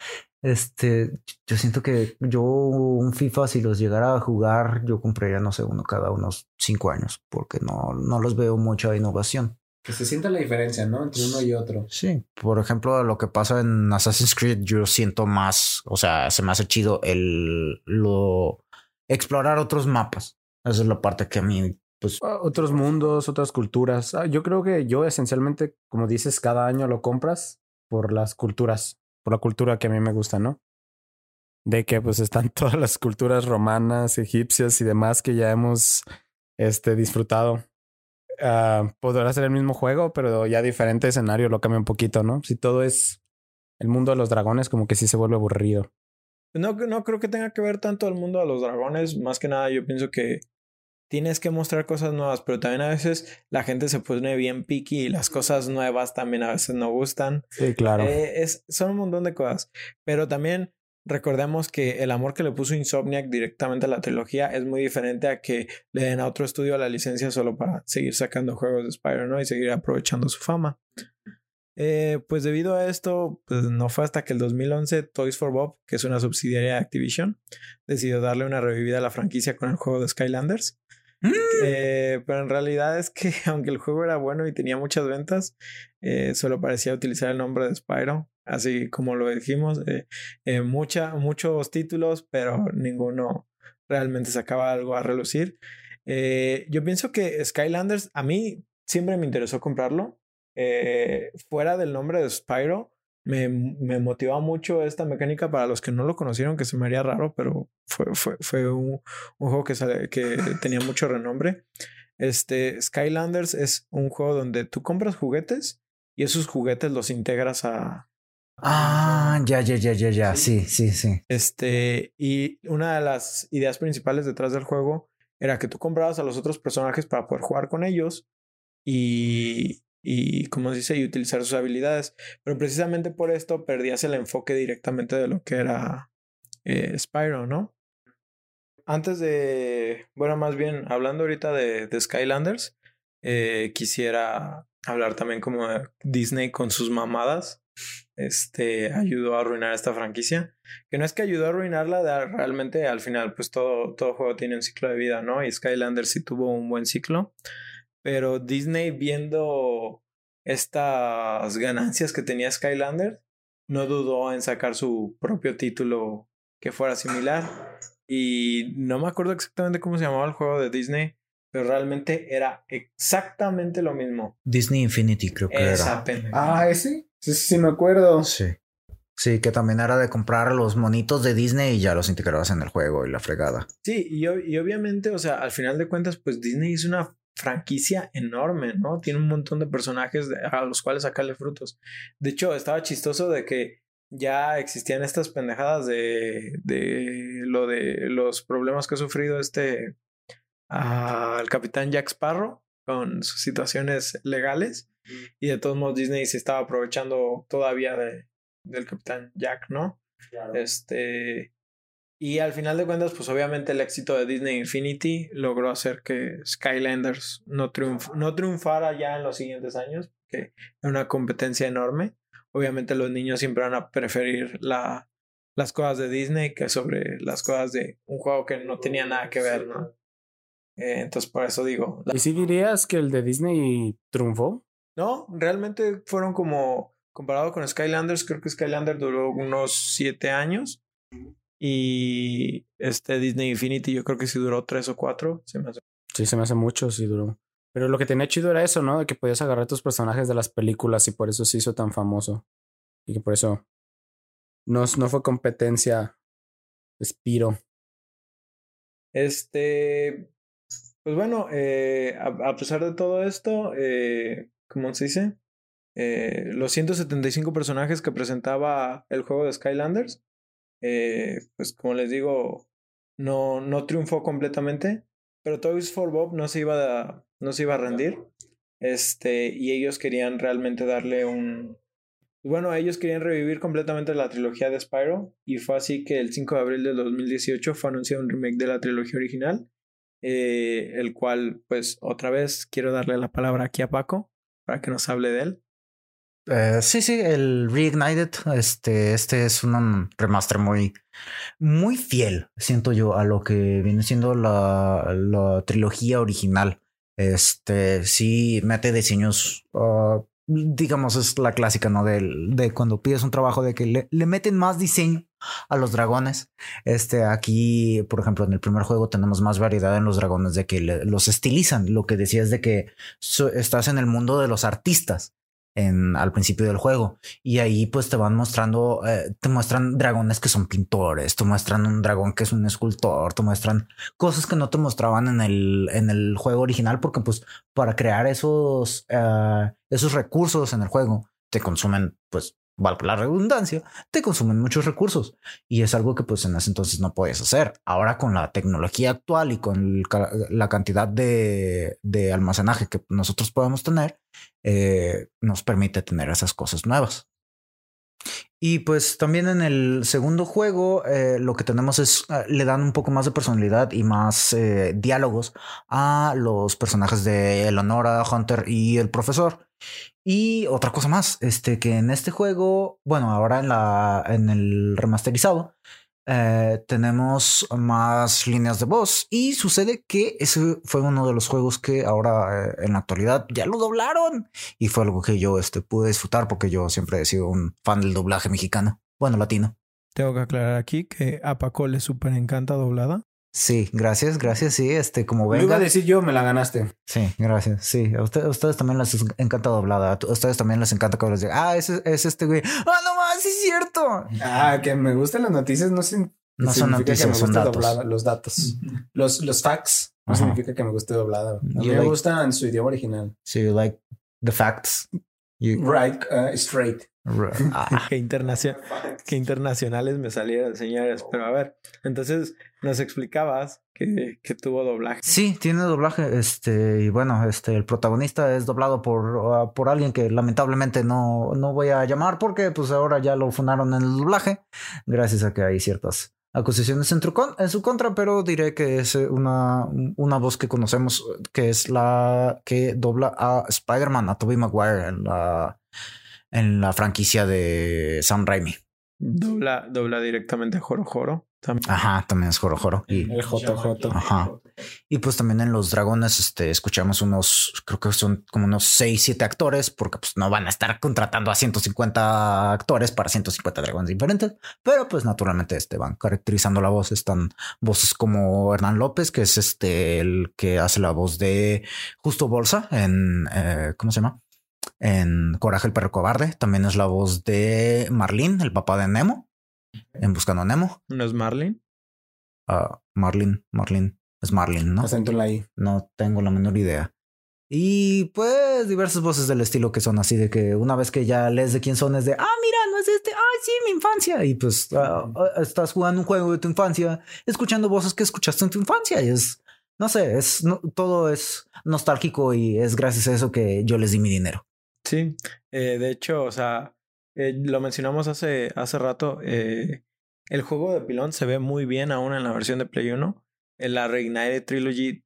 Este. Yo siento que yo un FIFA, si los llegara a jugar, yo compraría, no sé, uno cada unos cinco años, porque no, no los veo mucha innovación. Que se sienta la diferencia, ¿no? Entre uno y otro. Sí, por ejemplo, lo que pasa en Assassin's Creed, yo siento más, o sea, se me hace chido el lo explorar otros mapas. Esa es la parte que a mí, pues, Ah, Otros mundos, otras culturas. Ah, Yo creo que yo esencialmente, como dices, cada año lo compras por las culturas, por la cultura que a mí me gusta, ¿no? De que pues están todas las culturas romanas, egipcias y demás que ya hemos este, disfrutado. Ah, podrá ser el mismo juego, pero ya diferente escenario lo cambia un poquito, ¿no? Si todo es el mundo de los dragones, como que sí se vuelve aburrido. No, no creo que tenga que ver tanto el mundo de los dragones. Más que nada, yo pienso que tienes que mostrar cosas nuevas, pero también a veces la gente se pone bien picky y las cosas nuevas también a veces no gustan. Sí, claro. Eh, es, son un montón de cosas. Pero también recordemos que el amor que le puso Insomniac directamente a la trilogía es muy diferente a que le den a otro estudio la licencia solo para seguir sacando juegos de Spyro, ¿no? Y seguir aprovechando su fama. Eh, pues debido a esto, pues no fue hasta que el 2011 Toys for Bob, que es una subsidiaria de Activision, decidió darle una revivida a la franquicia con el juego de Skylanders. Eh, pero en realidad es que aunque el juego era bueno y tenía muchas ventas, eh, solo parecía utilizar el nombre de Spyro, así como lo dijimos, eh, eh, muchos títulos, pero ninguno realmente sacaba algo a relucir. Yo pienso que Skylanders a mí siempre me interesó comprarlo. Fuera del nombre de Spyro, me, me motivaba mucho esta mecánica para los que no lo conocieron, que se me haría raro, pero fue, fue, fue un, un juego que, sale- que tenía mucho renombre. Este, Skylanders es un juego donde tú compras juguetes y esos juguetes los integras a, ah, ya, ya, ya, ya, ya, sí, sí, sí. este, y una de las ideas principales detrás del juego era que tú comprabas a los otros personajes para poder jugar con ellos y, y como se dice, y utilizar sus habilidades. Pero precisamente por esto perdías el enfoque directamente de lo que era eh, Spyro, ¿no? Antes de, bueno, más bien hablando ahorita de, de Skylanders, eh, quisiera hablar también como Disney con sus mamadas. Este ayudó a arruinar esta franquicia. Que no es que ayudó a arruinarla, realmente al final, pues todo, todo juego tiene un ciclo de vida, ¿no? Y Skylanders sí tuvo un buen ciclo. Pero Disney, viendo estas ganancias que tenía Skylanders, no dudó en sacar su propio título que fuera similar. Y no me acuerdo exactamente cómo se llamaba el juego de Disney, pero realmente era exactamente lo mismo. Disney Infinity creo que Esa era. Ah, ese. Sí, sí, sí, me acuerdo. Sí. Sí, que también era de comprar los monitos de Disney y ya los integrabas en el juego y la fregada. Sí, y, y obviamente, o sea, al final de cuentas, pues Disney es una franquicia enorme, ¿no? Tiene un montón de personajes a los cuales sacarle frutos. De hecho, estaba chistoso de que ya existían estas pendejadas de, de lo de los problemas que ha sufrido este ah, el capitán Jack Sparrow con sus situaciones legales y de todos modos Disney se estaba aprovechando todavía de, del capitán Jack, ¿no? Este y al final de cuentas, pues obviamente el éxito de Disney Infinity logró hacer que Skylanders no, triunf no triunfara ya en los siguientes años, que es una competencia enorme. Obviamente los niños siempre van a preferir la, las cosas de Disney que sobre las cosas de un juego que no tenía nada que ver, ¿no? Eh, entonces por eso digo, la- ¿Y si dirías que el de Disney triunfó? no, realmente fueron como comparado con Skylanders, creo que Skylanders duró unos siete años y este Disney Infinity yo creo que sí duró tres o cuatro, se me hace. Sí, se me hace mucho, sí duró. Pero lo que tenía chido era eso, ¿no? De que podías agarrar tus personajes de las películas y por eso se hizo tan famoso. Y que por eso no, no fue competencia. Spiro. Este, pues bueno, eh, a, a pesar de todo esto, eh, ¿cómo se dice? Eh, los 175 personajes que presentaba el juego de Skylanders, eh, pues como les digo, no, no triunfó completamente, pero Toys for Bob no se iba a, no se iba a rendir. Este, y ellos querían realmente darle un. Bueno, ellos querían revivir completamente la trilogía de Spyro, y fue así que el 5 de abril del 2018 fue anunciado un remake de la trilogía original, eh, el cual, pues, otra vez quiero darle la palabra aquí a Paco para que nos hable de él. Eh, sí, sí, el Reignited, este, este es un remaster muy, muy fiel, siento yo, a lo que viene siendo la, trilogía original. Este, sí, mete diseños, ah, digamos, es la clásica, ¿no? Del- De, cuando pides un trabajo de que le, meten más diseño a los dragones. Este, aquí, por ejemplo, en el primer juego tenemos más variedad en los dragones de que los estilizan. Lo que decías de que estás en el mundo de los artistas en, al principio del juego. Y ahí pues te van mostrando, eh, te muestran dragones que son pintores, te muestran un dragón que es un escultor, te muestran cosas que no te mostraban en el, en el juego original, porque pues para crear esos, eh, esos recursos en el juego te consumen pues valga la redundancia, te consumen muchos recursos y es algo que pues en ese entonces no podías hacer. Ahora con la tecnología actual y con la cantidad de, de almacenaje que nosotros podemos tener, eh, nos permite tener esas cosas nuevas. Y pues también en el segundo juego eh, lo que tenemos es, eh, le dan un poco más de personalidad y más eh, diálogos a los personajes de Eleonora, Hunter y el profesor. Y otra cosa más, este que en este juego, bueno, ahora en la en el remasterizado, eh, tenemos más líneas de voz y sucede que ese fue uno de los juegos que ahora eh, en la actualidad ya lo doblaron y fue algo que yo este, pude disfrutar porque yo siempre he sido un fan del doblaje mexicano, bueno, latino. Tengo que aclarar aquí que a Paco le súper encanta doblada. Sí, gracias, gracias. Sí, este, como Lo iba venga. a decir yo, me la ganaste. Sí, gracias. Sí, a, usted- a ustedes también les encanta doblada. A ustedes también les encanta que les diga, ah, ese es este güey. Ah, no más, sí es cierto. Ah, que me gustan las noticias no, sin- No son significa que noticias, me son datos. doblada, los datos. Los, los facts no Ajá. significa que me guste doblada. A mí You me like- gusta en su idioma original. So you like the facts. You- Right, uh, straight. Ah, Qué, internacio- qué internacionales me salieron, señores. Pero a ver, entonces nos explicabas que, que tuvo doblaje. Sí, tiene doblaje. Este, y bueno, este, el protagonista es doblado por, uh, por alguien que lamentablemente no, no voy a llamar porque pues ahora ya lo fundaron en el doblaje. Gracias a que hay ciertas acusaciones en, su contra, pero diré que es eh, una, una voz que conocemos, que es la que dobla a Spider-Man, a Tobey Maguire en la, en la franquicia de Sam Raimi. Dobla, dobla directamente a Joro Joro. También. Ajá, también es Joro Joro. Y, El JJ. Ajá. Y pues también en los dragones, este, escuchamos unos, creo que son como unos 6, 7 actores, porque pues no van a estar contratando a 150 actores para 150 dragones diferentes, pero pues naturalmente este van caracterizando la voz. Están voces como Hernán López, que es este, el que hace la voz de Justo Bolsa en, eh, ¿cómo se llama? En Coraje el perro cobarde. También es la voz de Marlin, el papá de Nemo, en Buscando a Nemo. ¿No es Marlin? Ah, Marlin, Marlin, es Marlin, ¿no? Acento en la I. No tengo la menor idea. Y pues diversas voces del estilo que son así de que una vez que ya lees de quién son es de, ah, mira, no es este, ay, sí, mi infancia. Y pues ah, ah, estás jugando un juego de tu infancia, escuchando voces que escuchaste en tu infancia. Y es, no sé, es, no- todo es nostálgico y es gracias a eso que yo les di mi dinero. Sí, eh, de hecho, o sea, eh, lo mencionamos hace, hace rato. eh, el juego de pilón se ve muy bien aún en la versión de Play 1. En la Reignited Trilogy,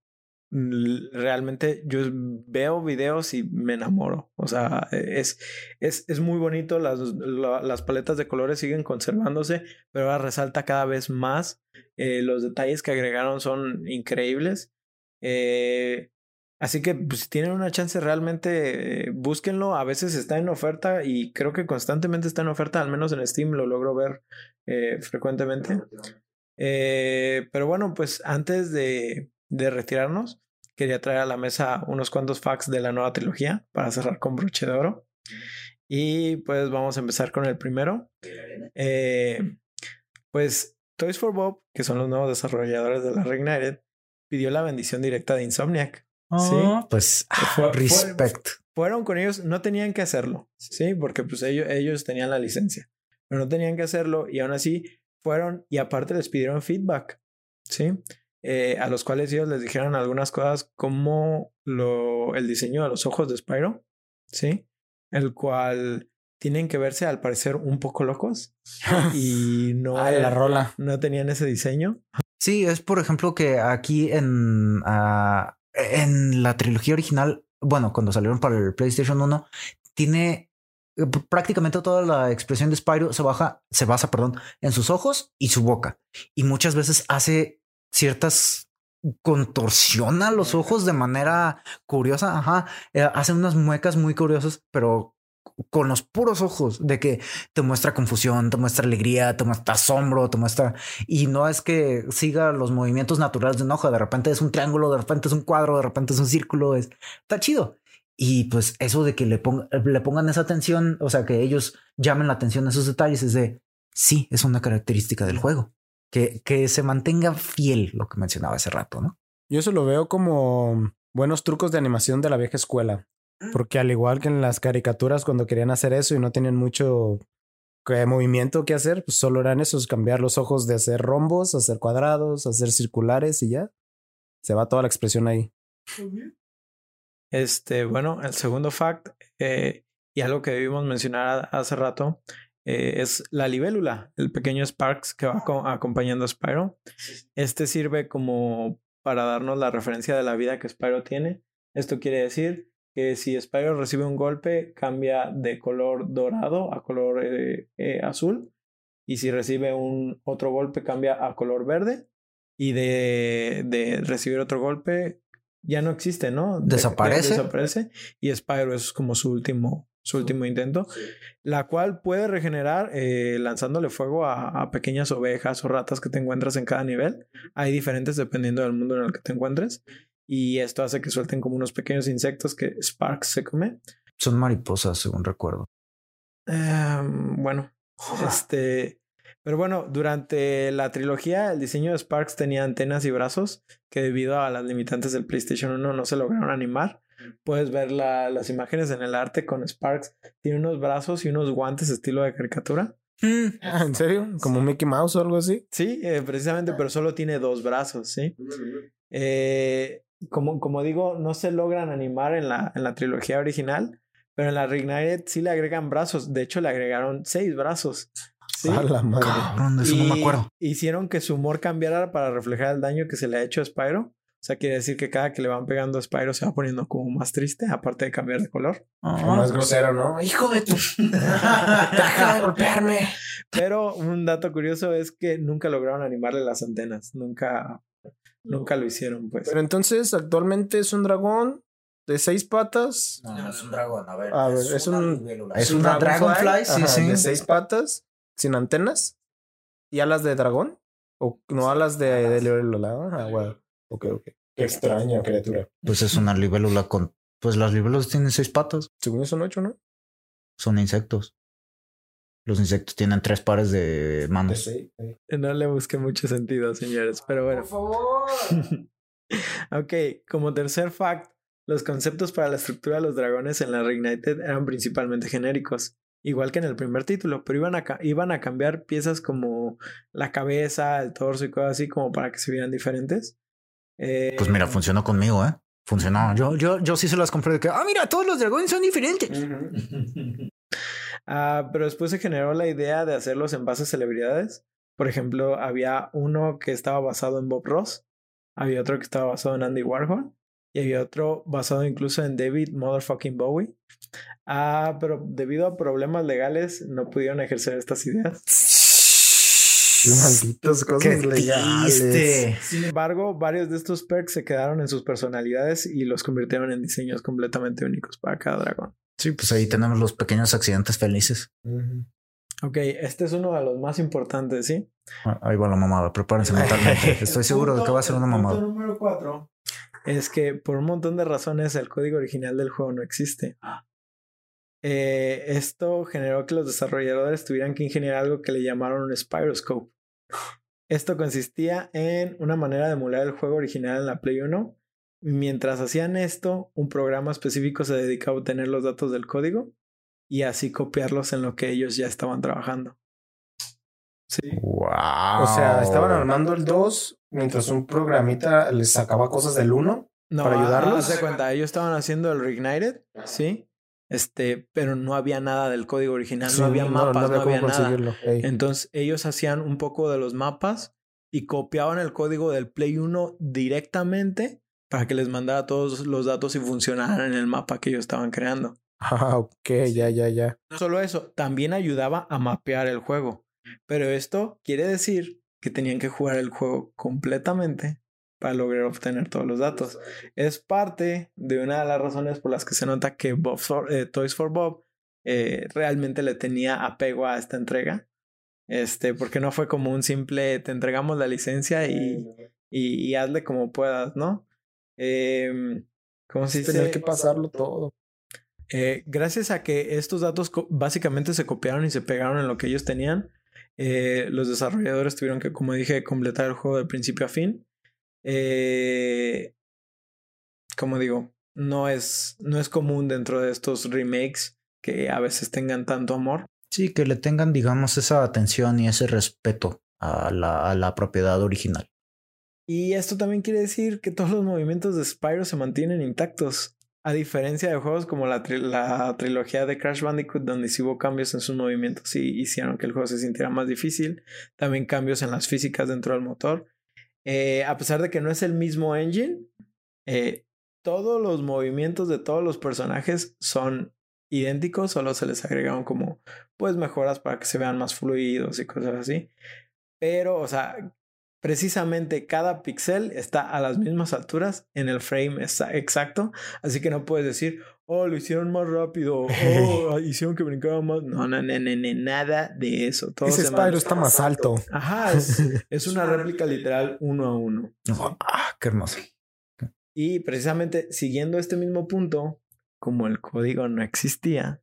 realmente yo veo videos y me enamoro. O sea, es, es, es muy bonito. Las, la- las paletas de colores siguen conservándose, pero ahora resalta cada vez más. Eh, los detalles que agregaron son increíbles. Eh, Así que pues, si tienen una chance realmente eh, búsquenlo. A veces está en oferta y creo que constantemente está en oferta, al menos en Steam lo logro ver eh, frecuentemente. Eh, pero bueno, pues antes de, de retirarnos, quería traer a la mesa unos cuantos facts de la nueva trilogía para cerrar con broche de oro. Y pues vamos a empezar con el primero. Eh, pues Toys for Bob, que son los nuevos desarrolladores de la Reignited, pidió la bendición directa de Insomniac. Sí. Ah, Pues ah, Fue- fue- respect. fueron con ellos, no tenían que hacerlo, ¿sí? Porque pues ellos, ellos tenían la licencia, pero no tenían que hacerlo y aún así fueron y aparte les pidieron feedback, ¿sí? Eh, a los cuales ellos les dijeron algunas cosas como lo, el diseño de los ojos de Spyro, ¿sí? El cual tienen que verse al parecer un poco locos y no, la rola. no tenían ese diseño. Sí, es por ejemplo que aquí en, ah, en la trilogía original, bueno, cuando salieron para el PlayStation 1, tiene eh, prácticamente toda la expresión de Spyro se baja, se basa, perdón, en sus ojos y su boca. Y muchas veces hace ciertas contorsiona los ojos de manera curiosa. Ajá. Eh, hace unas muecas muy curiosas, pero con los puros ojos de que te muestra confusión, te muestra alegría, te muestra asombro, te muestra y no es que siga los movimientos naturales de un ojo. De repente es un triángulo, de repente es un cuadro, de repente es un círculo. Es está chido. Y pues eso de que le, ponga- le pongan esa atención, o sea, que ellos llamen la atención a esos detalles es de sí, es una característica del juego. Que, que se mantenga fiel lo que mencionaba hace rato, ¿no? Yo eso lo veo como buenos trucos de animación de la vieja escuela. Porque al igual que en las caricaturas, cuando querían hacer eso y no tenían mucho que- movimiento que hacer, pues solo eran esos, cambiar los ojos de hacer rombos, hacer cuadrados, hacer circulares y ya. Se va toda la expresión ahí. Este, bueno, el segundo fact, eh, y algo que debimos mencionar a- hace rato, eh, es la libélula, el pequeño Sparks que va co- acompañando a Spyro. Este sirve como para darnos la referencia de la vida que Spyro tiene. Esto quiere decir que si Spyro recibe un golpe, cambia de color dorado a color eh, eh, azul. Y si recibe un otro golpe, cambia a color verde. Y de, de recibir otro golpe, ya no existe, ¿no? De- de- Desaparece. desaparece. Y Spyro es como su último, su último intento. La cual puede regenerar eh, lanzándole fuego a, a pequeñas ovejas o ratas que te encuentras en cada nivel. Hay diferentes dependiendo del mundo en el que te encuentres. Y esto hace que suelten como unos pequeños insectos que Sparks se come. Son mariposas, según recuerdo. Em, bueno, este. Pero bueno, durante la trilogía, el diseño de Sparks tenía antenas y brazos que, debido a las limitantes del PlayStation 1, no se lograron animar. Puedes ver la- las imágenes en el arte con Sparks. Tiene unos brazos y unos guantes estilo de caricatura. Ah, ¿En serio? ¿Como Mickey Mouse o algo así? Sí, eh, precisamente, pero solo tiene dos brazos, ¿sí? Eh, como, como digo, no se logran animar en la, en la trilogía original, pero en la Reignited sí le agregan brazos. De hecho, le agregaron seis brazos. ¿sí? A la madre. Cabrón, de eso no me Y acuerdo. Hicieron que su humor cambiara para reflejar el daño que se le ha hecho a Spyro. O sea, quiere decir que cada que le van pegando a Spyro se va poniendo como más triste, aparte de cambiar de color. Ah, Más grosero, ¿no? Hijo de tu. Deja de golpearme. Pero un dato curioso es que nunca lograron animarle las antenas. Nunca, nunca lo hicieron, pues. Pero entonces, actualmente es un dragón de seis patas. No, no es un dragón. A ver, A ver, es un- Es una Dragonfly, sí, ajá, sí. De seis patas, sin antenas. ¿Y alas de dragón? ¿O no alas de, de libélula? Ah, bueno. Ok, ok. Qué extraña criatura. Pues es una libélula con. Pues las libélulas tienen seis patas. Según son ocho, ¿no? Son insectos. Los insectos tienen tres pares de manos. sí. No le busqué mucho sentido, señores, pero bueno. Por favor. ok, como tercer fact, Los conceptos para la estructura de los dragones en la Reignited eran principalmente genéricos, igual que en el primer título, pero iban a, iban a cambiar piezas como la cabeza, el torso y cosas así como para que se vieran diferentes. Eh, Pues mira, funcionó conmigo, ¿eh? Funcionó. Yo, yo, yo sí se las compré de que, ah, mira, todos los dragones son diferentes. Ah, pero después se generó la idea de hacerlos en base a celebridades. Por ejemplo, había uno que estaba basado en Bob Ross, había otro que estaba basado en Andy Warhol y había otro basado incluso en David Motherfucking Bowie. Ah, pero debido a problemas legales no pudieron ejercer estas ideas. Malditas cosas legales. triste. Sin embargo, varios de estos perks se quedaron en sus personalidades y los convirtieron en diseños completamente únicos para cada dragón. Sí, pues ahí tenemos los pequeños accidentes felices. Ok, este es uno de los más importantes, ¿sí? Ah, Ahí va la mamada, prepárense mentalmente. Estoy seguro de que va a ser una El punto mamada. número cuatro es que por un montón de razones el código original del juego no existe. Eh, esto generó que los desarrolladores tuvieran que ingeniar algo que le llamaron un Spiroscope. Esto consistía en una manera de emular el juego original en la Play 1. Mientras hacían esto, un programa específico se dedicaba a obtener los datos del código y así copiarlos en lo que ellos ya estaban trabajando. Sí. Wow. O sea, estaban armando el 2 mientras un programita les sacaba cosas del 1. No, ¿Para ayudarlos? haz de cuenta, ellos estaban haciendo el Reignited, sí. Este, pero no había nada del código original, no había mapas, no, había, nada. Entonces, ellos hacían un poco de los mapas y copiaban el código del Play 1 directamente para que les mandara todos los datos y funcionaran en el mapa que ellos estaban creando. Ah, ok, ya, ya, ya. No solo eso, también ayudaba a mapear el juego. Pero esto quiere decir que tenían que jugar el juego completamente para lograr obtener todos los datos. Es parte de una de las razones por las que se nota que Bob for- eh, Toys for Bob eh, realmente le tenía apego a esta entrega. Este, porque no fue como un simple te entregamos la licencia y, y, y hazle como puedas, ¿no? Em, ¿Cómo se dice? Tener que pasarlo todo. Eh, gracias a que estos datos básicamente se copiaron y se pegaron en lo que ellos tenían, eh, los desarrolladores tuvieron que, como dije, completar el juego de principio a fin. Eh, como digo, no es, no es común dentro de estos remakes que a veces tengan tanto amor. Sí, que le tengan, digamos, esa atención y ese respeto a la, a la propiedad original. Y esto también quiere decir que todos los movimientos de Spyro se mantienen intactos. A diferencia de juegos como la, la trilogía de Crash Bandicoot, donde sí hubo cambios en sus movimientos y hicieron que el juego se sintiera más difícil, también cambios en las físicas dentro del motor. Eh, a pesar de que no es el mismo engine, eh, todos los movimientos de todos los personajes son idénticos, solo se les agregaron como pues mejoras para que se vean más fluidos y cosas así. Pero, o sea, precisamente cada píxel está a las mismas alturas en el frame exa- exacto, así que no puedes decir, oh, lo hicieron más rápido, oh, hicieron que brincara más. No, no, no, no, no, nada de eso. Todo Ese se Spyro está más alto. Ajá, es, es una réplica literal uno a uno. Ah, qué hermoso. Y precisamente siguiendo este mismo punto, como el código no existía,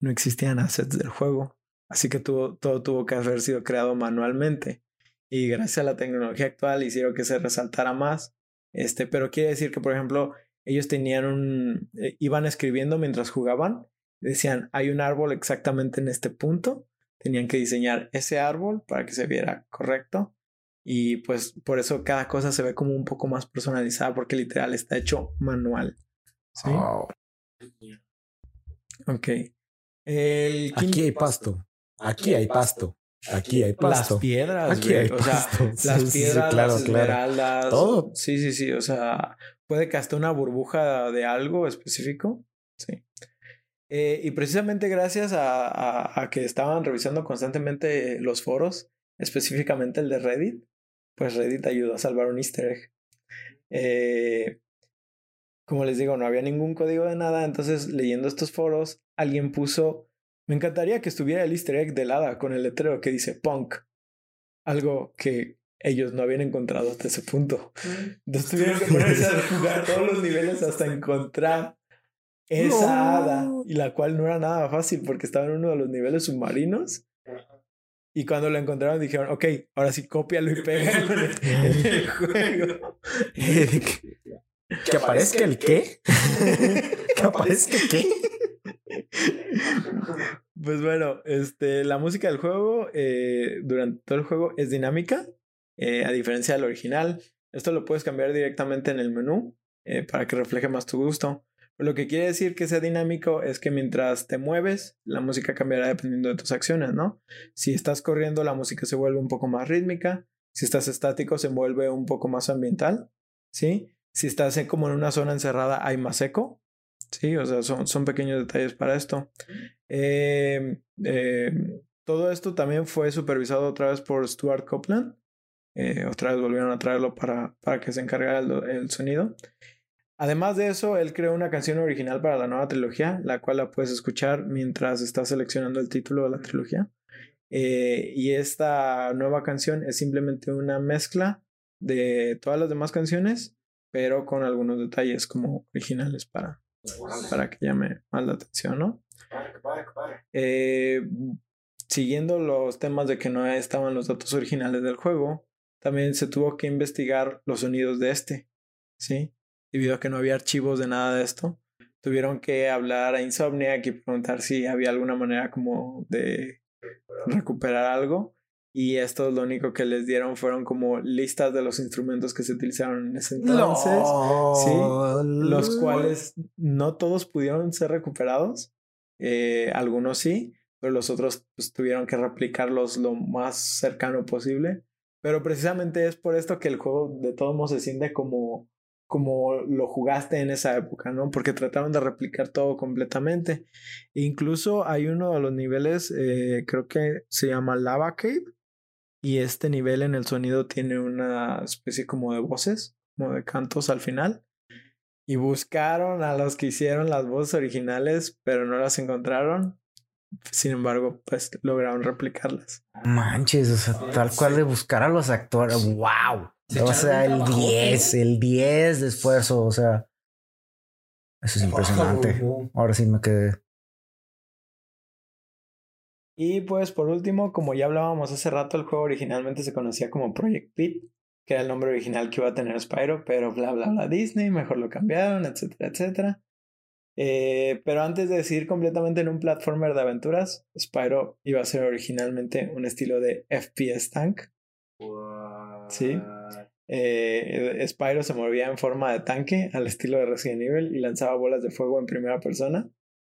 no existían assets del juego. Así que tuvo, todo tuvo que haber sido creado manualmente. Y gracias a la tecnología actual hicieron que se resaltara más. Este, pero quiere decir que, por ejemplo, ellos tenían un. eh, iban escribiendo mientras jugaban. Decían, hay un árbol exactamente en este punto. Tenían que diseñar ese árbol para que se viera correcto. Y pues por eso cada cosa se ve como un poco más personalizada porque literal está hecho manual. ¿Sí? Oh, Ok. El Aquí hay pasto. Aquí hay pasto. Aquí hay Las pasto. piedras, Aquí güey. hay O sea, pasto. las Sí, sí, sí, piedras, claro, las claro. esmeraldas. Todo. Sí, sí, sí. O sea, puede que hasta una burbuja de algo específico. Sí. Eh, y precisamente gracias a, a- a que estaban revisando constantemente los foros, específicamente el de Reddit, pues Reddit ayudó a salvar un easter egg. Eh, como les digo, no había ningún código de nada, entonces leyendo estos foros, alguien puso, me encantaría que estuviera el easter egg del hada con el letrero que dice punk, algo que ellos no habían encontrado hasta ese punto. Entonces tuvieron que ponerse a jugar todos los niveles hasta encontrar esa No. hada, y la cual no era nada fácil porque estaba en uno de los niveles submarinos. Y cuando lo encontraron dijeron, ok, ahora sí cópialo y pégalo en el, en el juego. ¿Que aparezca el qué? ¿Que aparezca el qué? Pues bueno, este, la música del juego eh, durante todo el juego es dinámica, eh, a diferencia del original. Esto lo puedes cambiar directamente en el menú eh, para que refleje más tu gusto. Lo que quiere decir que sea dinámico es que mientras te mueves, la música cambiará dependiendo de tus acciones, ¿no? Si estás corriendo, la música se vuelve un poco más rítmica. Si estás estático, se vuelve un poco más ambiental, ¿sí? Si estás como en una zona encerrada, hay más eco, ¿sí? O sea, son, son pequeños detalles para esto. Eh, eh, todo esto también fue supervisado otra vez por Stuart Copeland. Eh, otra vez volvieron a traerlo para, para que se encargara el, el sonido. Además de eso, él creó una canción original para la nueva trilogía, la cual la puedes escuchar mientras estás seleccionando el título de la trilogía. Eh, y esta nueva canción es simplemente una mezcla de todas las demás canciones, pero con algunos detalles como originales para, para que llame más la atención, ¿no? Eh, siguiendo los temas de que no estaban los datos originales del juego, también se tuvo que investigar los sonidos de este, ¿sí? Debido a que no había archivos de nada de esto, tuvieron que hablar a Insomniac y preguntar si había alguna manera como de recuperar algo. Y esto lo único que les dieron fueron como listas de los instrumentos que se utilizaron en ese entonces. Sí, los cuales no todos pudieron ser recuperados. Eh, algunos sí, pero los otros pues, tuvieron que replicarlos lo más cercano posible. Pero precisamente es por esto que el juego de todos modos se siente como, como lo jugaste en esa época, ¿no? Porque trataron de replicar todo completamente. E incluso hay uno de los niveles, eh, creo que se llama Lava Cave. Y este nivel en el sonido tiene una especie como de voces, como de cantos al final. Y buscaron a los que hicieron las voces originales, pero no las encontraron. Sin embargo, pues lograron replicarlas. Manches, o sea, tal cual de buscar a los actores. ¡Wow! O sea, el 10, el 10 de esfuerzo, o sea. Eso es impresionante. Ahora sí me quedé. Y pues por último, como ya hablábamos hace rato, el juego originalmente se conocía como Project Pit, que era el nombre original que iba a tener Spyro, pero bla bla bla Disney, mejor lo cambiaron, etcétera, etcétera. Eh, pero antes de decidir completamente en un platformer de aventuras, Spyro iba a ser originalmente un estilo de FPS tank. Sí. Eh, Spyro se movía en forma de tanque al estilo de Resident Evil y lanzaba bolas de fuego en primera persona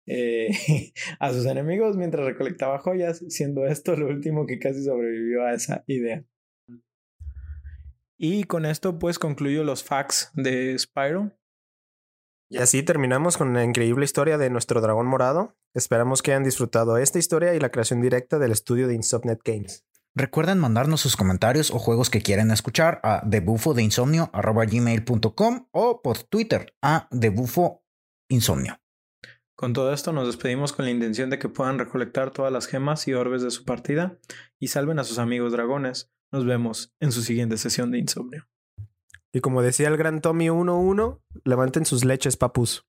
eh, a sus enemigos mientras recolectaba joyas, siendo esto lo último que casi sobrevivió a esa idea. Y con esto pues concluyo los facts de Spyro. Y así terminamos con la increíble historia de nuestro dragón morado. Esperamos que hayan disfrutado esta historia y la creación directa del estudio de Insomnet Games. Recuerden mandarnos sus comentarios o juegos que quieran escuchar a debufodeinsomnio.gmail.com o por Twitter a debufoinsomnio. Con todo esto nos despedimos con la intención de que puedan recolectar todas las gemas y orbes de su partida y salven a sus amigos dragones. Nos vemos en su siguiente sesión de insomnio. Y como decía el gran Tommy 11, levanten sus leches, papus.